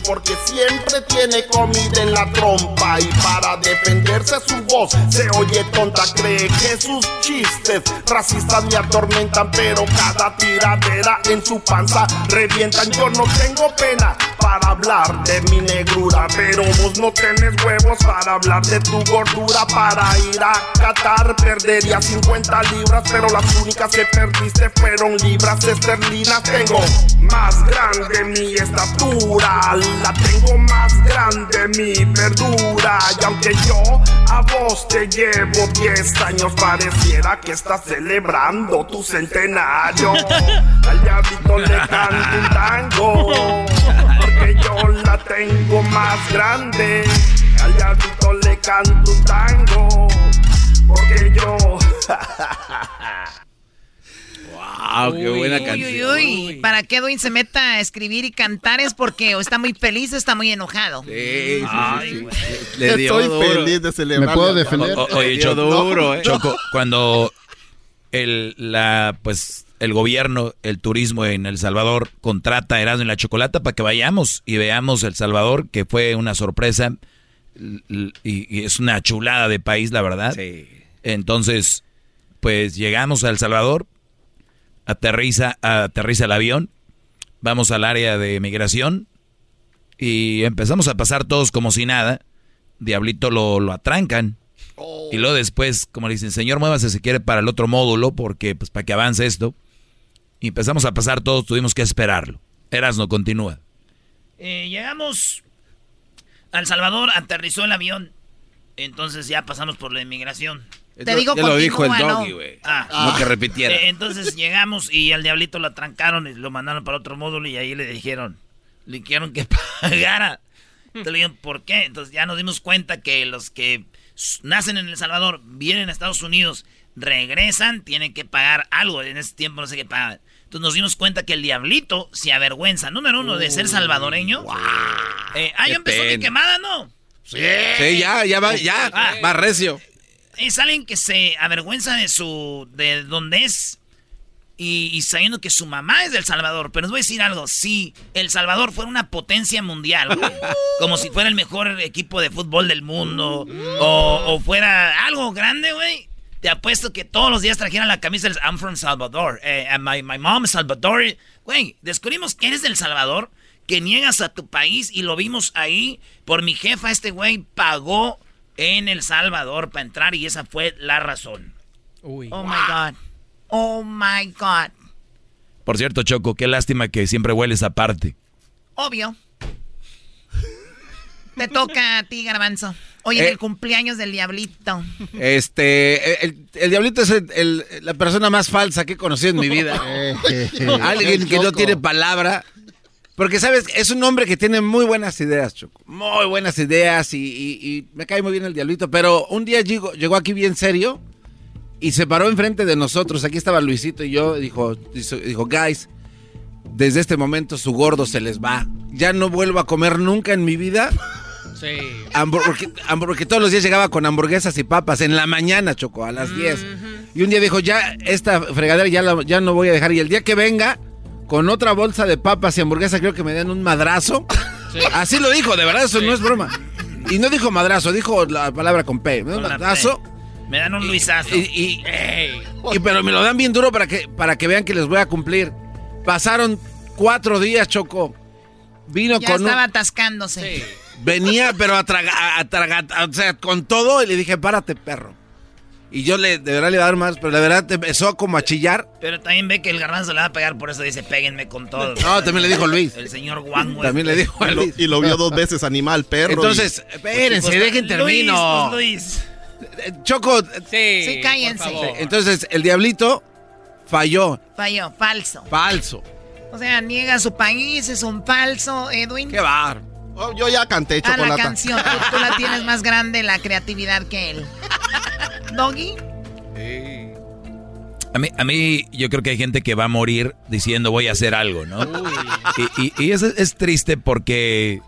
porque siempre tiene comida en la trompa y para defenderse su voz se oye tonta. Cree que sus chistes racistas me atormentan, pero cada tiradera en su panza revientan. Yo no tengo pena para hablar de mi negrura, pero vos no tenés huevos para hablar de tu gordura. Para ir a Qatar perdería 50 libras, pero las únicas que perdiste fueron libras esterlinas. Tengo más grande mi estatura, la tengo más grande mi verdura. Y aunque yo a vos te llevo 10 años, pareciera que estás celebrando tu centenario. Al diablito le canto un tango, porque yo la tengo más grande. Al diablito le canto un tango, porque yo. Wow, qué buena canción. uy, uy. Para que Edwin se meta a escribir y cantar es porque o está muy feliz o está muy enojado. Sí, sí, sí, Ay, sí. güey. Le dio Estoy duro. feliz de celebrar. ¿Me puedo defender? O- o- oye, dio duro, eh. Choco, cuando el, la, pues, el gobierno, el turismo en El Salvador contrata a Erasmo y la Chocolata para que vayamos y veamos El Salvador, que fue una sorpresa y, y es una chulada de país, la verdad. Sí. Entonces, pues llegamos a El Salvador, aterriza, aterriza el avión, vamos al área de migración y empezamos a pasar todos como si nada. Diablito lo, lo atrancan. Y luego después, como le dicen, señor, muévase si quiere para el otro módulo, porque pues para que avance esto. Y empezamos a pasar todos, tuvimos que esperarlo. Erasno, continúa. Eh, llegamos al Salvador, aterrizó el avión. Entonces ya pasamos por la inmigración. Te digo, ya lo dijo el ¿no? doggy, güey. Ah. No que repitiera. Eh, entonces llegamos y al diablito lo trancaron y lo mandaron para otro módulo y ahí le dijeron, le dijeron que pagara. Entonces le dijeron, ¿por qué? Entonces ya nos dimos cuenta que los que nacen en El Salvador, vienen a Estados Unidos, regresan, tienen que pagar algo. En ese tiempo no sé qué pagan. Entonces nos dimos cuenta que el diablito se avergüenza, número uno, de ser salvadoreño. Eh, ah, ya empezó mi pena. quemada, ¿no? Sí, ya, ya va, ya, Ah. va recio. es alguien que se avergüenza de su de dónde es y, y sabiendo que su mamá es del Salvador. Pero les voy a decir algo, si El Salvador fuera una potencia mundial, güey, como si fuera el mejor equipo de fútbol del mundo o, o fuera algo grande, güey. Te apuesto que todos los días trajeran la camisa del I'm from Salvador. Eh, and my, my mom is Salvador. Güey, descubrimos que eres del Salvador, que niegas a tu país y lo vimos ahí. Por mi jefa, este güey pagó en El Salvador para entrar y esa fue la razón. Oh my God. Oh my God. Por cierto, Choco, qué lástima que siempre hueles aparte. Obvio. Te toca a ti, Garbanzo. Hoy en Eh. el cumpleaños del diablito. Este, el, el diablito es el- el- la persona más falsa que he conocido en mi vida. Alguien que no tiene palabra. Porque, ¿sabes? Es un hombre que tiene muy buenas ideas, Choco. Muy buenas ideas y, y- y me cae muy bien el diablito. Pero un día llegó, llegó aquí bien serio y se paró enfrente de nosotros. Aquí estaba Luisito y yo. Dijo, dijo, guys, desde este momento su gordo se les va. Ya no vuelvo a comer nunca en mi vida. Sí. Hambur- porque, todos los días llegaba con hamburguesas y papas en la mañana, Choco, a las 10. Y un día dijo, ya esta fregadera ya, la- ya no voy a dejar. Y el día que venga, con otra bolsa de papas y hamburguesas, creo que me den un madrazo. Así lo dijo, de verdad, eso no es broma. Y no dijo madrazo, dijo la palabra con P. Un madrazo. Me dan un Luisazo. Y, y- y- pero me lo dan bien duro para que, para que vean que les voy a cumplir. Pasaron cuatro días, Choco. Vino Ya con un- estaba atascándose. Venía, pero atraga, atraga- o sea, con todo, y le dije, párate, perro. Y yo le, de verdad le iba a dar más, pero la verdad empezó como a chillar. Pero también ve que el garbanzo le va a pegar, por eso dice, péguenme con todo. No, también le dijo Luis. El señor Juan, güey. También le dijo a Y lo, Luis. y lo vio dos veces animal, perro. Entonces, y- espérense, Pues, dejen termino. Luis, Eh, Choco, Sí. Sí, cállense. entonces el diablito falló, Falló, falso. falso. O sea, niega su país, es un falso, Edwin. Qué bar. Oh, yo ya canté Ah, la chocolate. canción. Tú, tú la tienes más grande, la creatividad que él. Doggy. A mí, a mí, yo creo que hay gente que va a morir diciendo voy a hacer algo, ¿no? Y, y- y eso es triste porque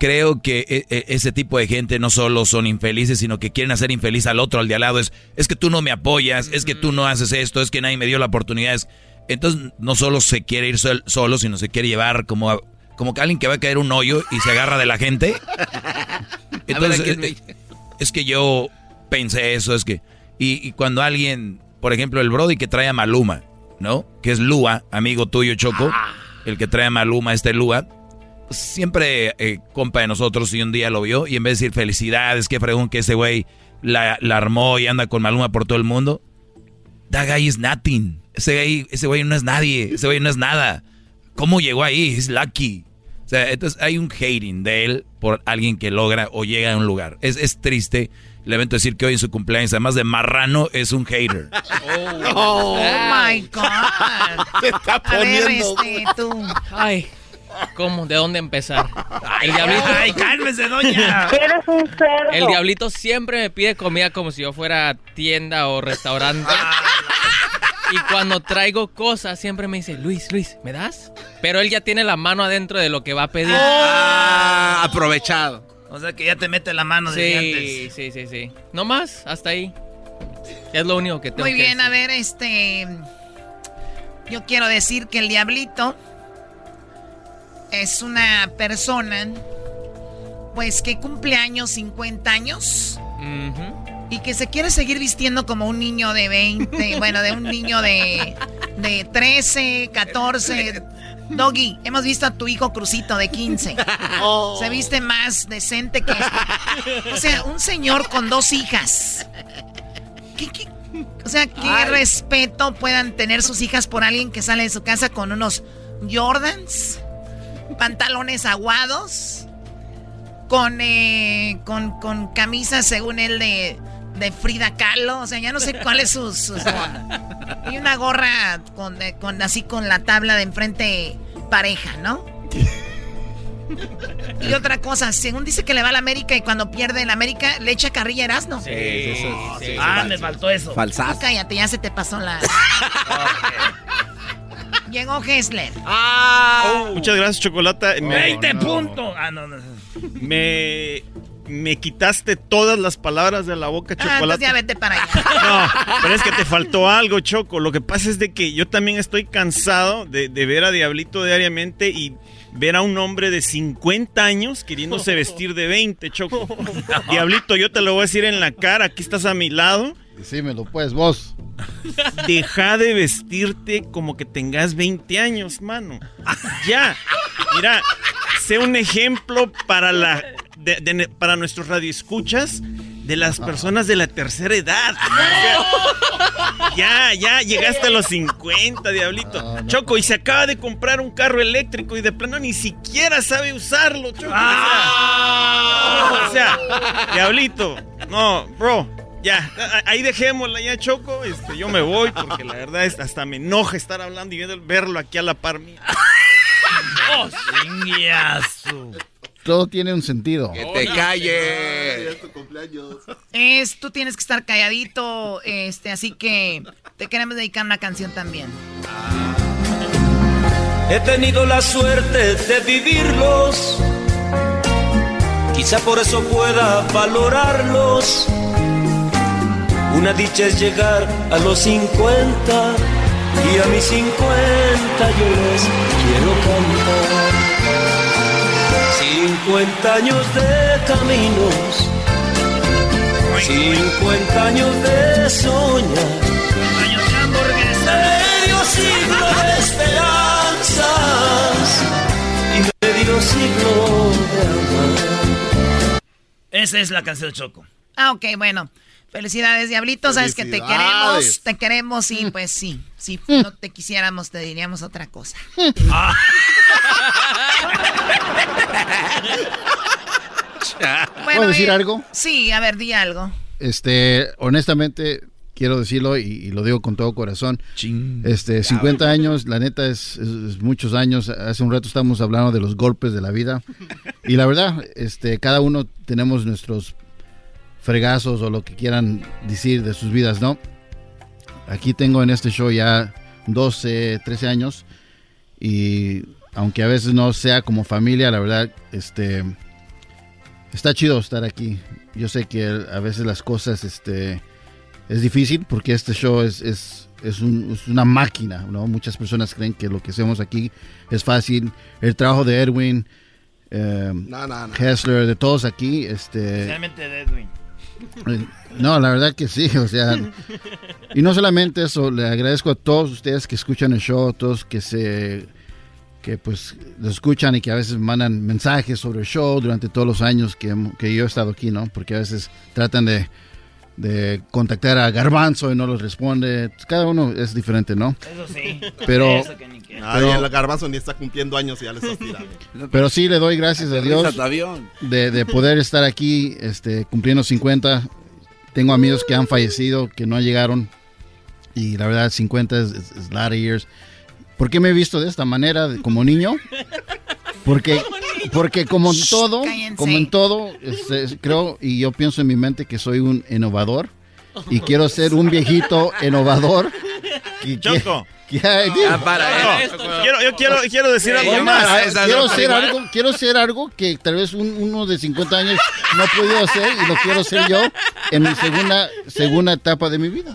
creo que e- e- ese tipo de gente no solo son infelices, sino que quieren hacer infeliz al otro, al de al lado. Es, es que tú no me apoyas, es que tú no haces esto, es que nadie me dio la oportunidad. Es- Entonces, no solo se quiere ir sol- solo, sino se quiere llevar como, a- como que alguien que va a caer un hoyo y se agarra de la gente. Entonces, me- eh, es que yo pensé eso, es que... Y, y cuando alguien, por ejemplo, el Brody que trae a Maluma, ¿no? Que es Lua, amigo tuyo, Choco. El que trae a Maluma, este Lua. Siempre eh, compa de nosotros y un día lo vio y en vez de decir felicidades, qué fregón que ese güey la, la armó y anda con Maluma por todo el mundo. That guy is nothing. Ese güey, ese güey no es nadie. Ese güey no es nada. ¿Cómo llegó ahí? Es lucky. O sea, entonces hay un hating de él por alguien que logra o llega a un lugar. Es, es triste. Le evento decir que hoy en su cumpleaños, además de marrano, es un hater. Oh, my God. Se está A ver, poniendo. este, tú. Ay, ¿cómo? ¿De dónde empezar? El diablito. Ay, cálmese, doña. Eres un cerdo. El diablito siempre me pide comida como si yo fuera tienda o restaurante. Y cuando traigo cosas, siempre me dice, Luis, Luis, ¿me das? Pero él ya tiene la mano adentro de lo que va a pedir. Ah, aprovechado. O sea que ya te mete la mano desde Sí, antes. sí, sí, sí. No más, hasta ahí. Es lo único que tengo Muy que bien, decir. a ver, este. Yo quiero decir que el diablito es una persona, pues que cumple años, 50 años, y que se quiere seguir vistiendo como un niño de 20, bueno, de un niño de, de 13, 14. Doggy, hemos visto a tu hijo Crucito de 15. Se viste más decente que esto. O sea, un señor con dos hijas. ¿Qué, qué- o sea, qué Ay. respeto puedan tener sus hijas por alguien que sale de su casa con unos Jordans, pantalones aguados, con, eh, con, con camisas, según él, de, de Frida Kahlo. O sea, ya no sé cuál es su... su- su- y una gorra con, eh, con así con la tabla de enfrente pareja, ¿no? Y otra cosa, según dice que le va a la América y cuando pierde el América le echa carrilla a Erasmo. Sí, sí. Ah, me faltó eso. Falsazo. cállate, ya se te pasó la. Llegó Hessler. Muchas gracias, Chocolata. Me, 20 puntos. Ah, no, no. me, me quitaste todas las palabras de la boca, Ah, Chocolata. ya vete para allá. No, pero es que te faltó algo, Choco. Lo que pasa es de que yo también estoy cansado de, de ver a Diablito diariamente y ver a un hombre de 50 años queriéndose vestir de 20, Choco. Diablito, yo te lo voy a decir en la cara, aquí estás a mi lado. Decímelo, pues, vos. Deja de vestirte como que tengas 20 años, mano. Ya. Mira, sé un ejemplo para la de- de- para nuestros radioescuchas de las personas de la tercera edad. ya, ya, llegaste a los 50, diablito. Choco, y se acaba de comprar un carro eléctrico y de plano ni siquiera sabe usarlo, Choco. O sea, diablito. No, bro, ya, ahí dejémosla ya, Choco. Este, yo me voy porque la verdad es hasta me enoja estar hablando y viendo- verlo aquí a la par mía. ¡Oh! Todo tiene un sentido. Que te calles. Es, tú tienes que estar calladito, este, así que te queremos dedicar una canción también. He tenido la suerte de vivirlos. Quizá por eso pueda valorarlos. Una dicha es llegar a los 50 y a mis 50 yo les quiero cantar. 50 años de caminos, 50 años de soñar, medio siglo de esperanzas y medio siglo de amar. Esa es la canción de Choco. Ah, ok, bueno. Felicidades, Diablito. Sabes que te queremos, te queremos y pues sí. Si no te quisiéramos, te diríamos otra cosa. Ah. ¿Puedo decir y- algo? Sí, a ver, di algo. Este, honestamente, quiero decirlo y, y lo digo con todo corazón. Este, 50 años, la neta es, es- es muchos años. Hace un rato estamos hablando de los golpes de la vida. Y la verdad, este, cada uno tenemos nuestros fregazos o lo que quieran decir de sus vidas, ¿no? Aquí tengo en este show ya 12, 13 años y aunque a veces no sea como familia, la verdad, este, está chido estar aquí. Yo sé que a veces las cosas, este, es difícil porque este show es, es, es, un- es una máquina, ¿no? Muchas personas creen que lo que hacemos aquí es fácil. El trabajo de Edwin, eh, No, no, no. Hessler, de todos aquí, este, Especialmente de Edwin. No, la verdad que sí, o sea, y no solamente eso, le agradezco a todos ustedes que escuchan el show, a todos que se, que pues lo escuchan y que a veces mandan mensajes sobre el show durante todos los años que, que yo he estado aquí, ¿no? Porque a veces tratan de, de contactar a Garbanzo y no los responde, cada uno es diferente, ¿no? Eso sí. Pero, Eso que ni qué. Ay, el garbanzo ni está cumpliendo años y ya le estás tirando. pero sí le doy gracias a Dios de, de poder estar aquí este, cumpliendo 50. Tengo amigos que han fallecido, que no llegaron. Y la verdad, 50 es, es, es lot of years. ¿Por qué me he visto de esta manera de- como niño? Porque, porque como en todo, como en todo, es- es- creo y yo pienso en mi mente que soy un innovador y quiero ser un viejito innovador. Y Choco. que- para. Quiero- yo quiero, quiero decir algo más. quiero hacer algo, quiero hacer algo que tal vez un- uno de 50 años no ha podido hacer y lo quiero hacer yo en mi segunda segunda etapa de mi vida.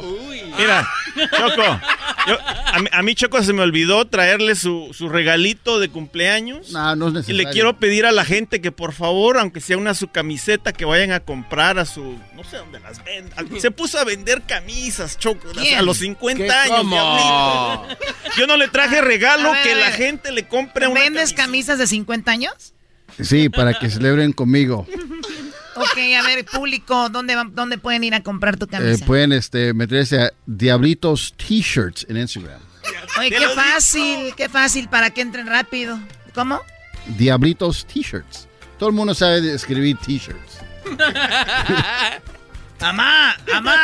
Mira, Choco, yo- a, mí, a mí, Choco se me olvidó traerle su, su regalito de cumpleaños. No, no es Y necesario. le quiero pedir a la gente que por favor, aunque sea una su camiseta, que vayan a comprar a su, no sé dónde las venden. Se puso a vender camisas, Choco, ¿Quién? a los 50 ¿Qué? años. ¿Cómo? diablito. Yo no le traje regalo A ver, que la gente le compre una ¿Vendes camisas de 50 años? Sí, para que celebren conmigo. Ok, a ver, público, ¿dónde, va- dónde pueden ir a comprar tu Eh, camisa? pueden este, meterse a Diablitos T-shirts en Instagram. Oye, qué fácil, qué fácil para que entren rápido. ¿Cómo? Diablitos T-shirts. Todo el mundo sabe escribir T-shirts. Amá, amá,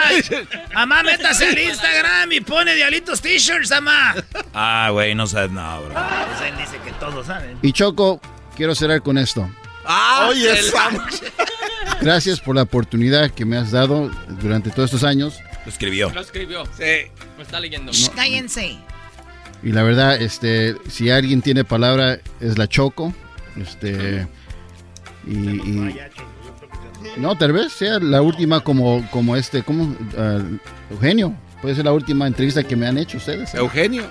amá, métase al Instagram y pone diablitos t-shirts, amá. Ah, güey, no sabes nada, bro. Pues él dice que todos saben. Y Choco, quiero cerrar con esto. Ah, Oye. Gracias por la oportunidad que me has dado durante todos estos años. Lo escribió. Lo escribió. Sí. Me está leyendo. Shh, cállense. Y la verdad, este, si alguien tiene palabra, es la Choco. Este, y, y- no, tal vez sea la última como, como este, como Eugenio. Puede ser la última entrevista que me han hecho ustedes. ¿Eugenio?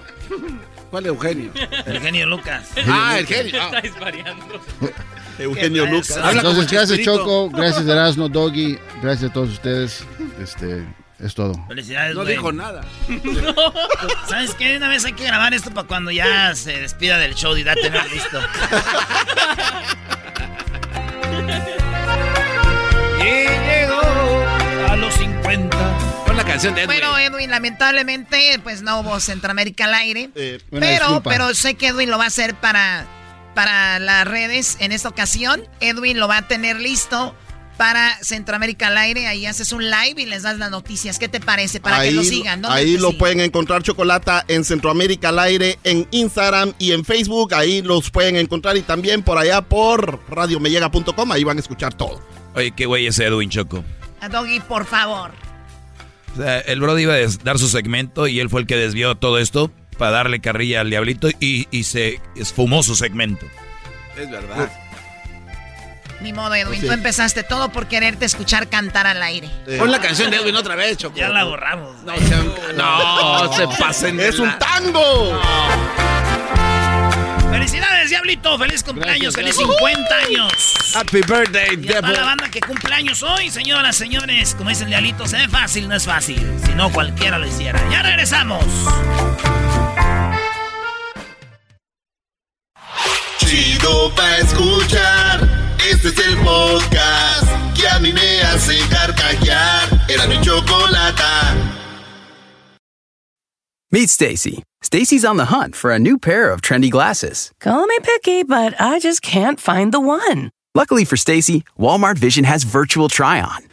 ¿Cuál Eugenio? El genio Lucas. Ah, el genio. Ah. Estáis variando. Eugenio ¿Qué Lucas. Entonces, gracias. Choco, gracias Erasmo, Doggy, gracias a todos ustedes. Este, es todo. Felicidades, No dijo nada. ¿Sabes qué? Una vez hay que grabar esto para cuando ya se despida del show y da tener listo. y llegó canción de Edwin. Bueno, Edwin, lamentablemente, pues no hubo Centroamérica al aire. una pero, disculpa. pero sé que Edwin lo va a hacer para, para las redes en esta ocasión. Edwin lo va a tener listo para Centroamérica al aire. Ahí haces un live y les das las noticias. ¿Qué te parece? Para que lo sigan. ¿Dónde ahí lo siguen? pueden encontrar Chocolata en Centroamérica al aire, en Instagram y en Facebook. Ahí los pueden encontrar y también por allá por radiomellega.com. Ahí van a escuchar todo. Oye, qué güey ese Edwin Choco. A Doggy, por favor. O sea, el Brody iba a dar su segmento y él fue el que desvió todo esto para darle carrilla al diablito y, y se esfumó su segmento. Es verdad. Ni modo, Edwin. Pues sí. Tú empezaste todo por quererte escuchar cantar al aire. Pon la canción de Edwin otra vez, Choco. Ya la borramos. No, se pasen. ¡Es un tango! ¡Felicidades, Diablito! ¡Feliz cumpleaños! ¡Feliz 50 años! Happy birthday, Devil. la banda que cumple años hoy, señoras, señores. Como dice el Diablito, se ve fácil, no es fácil. Si no, cualquiera lo hiciera. ¡Ya regresamos! Chido pa' escuchar. Este es el podcast que a mí me hace carcajear. Era mi chocolata. Meet Stacy. Stacy's on the hunt for a new pair of trendy glasses. Call me picky, but I just can't find the one. Luckily for Stacy, Walmart Vision has virtual try on.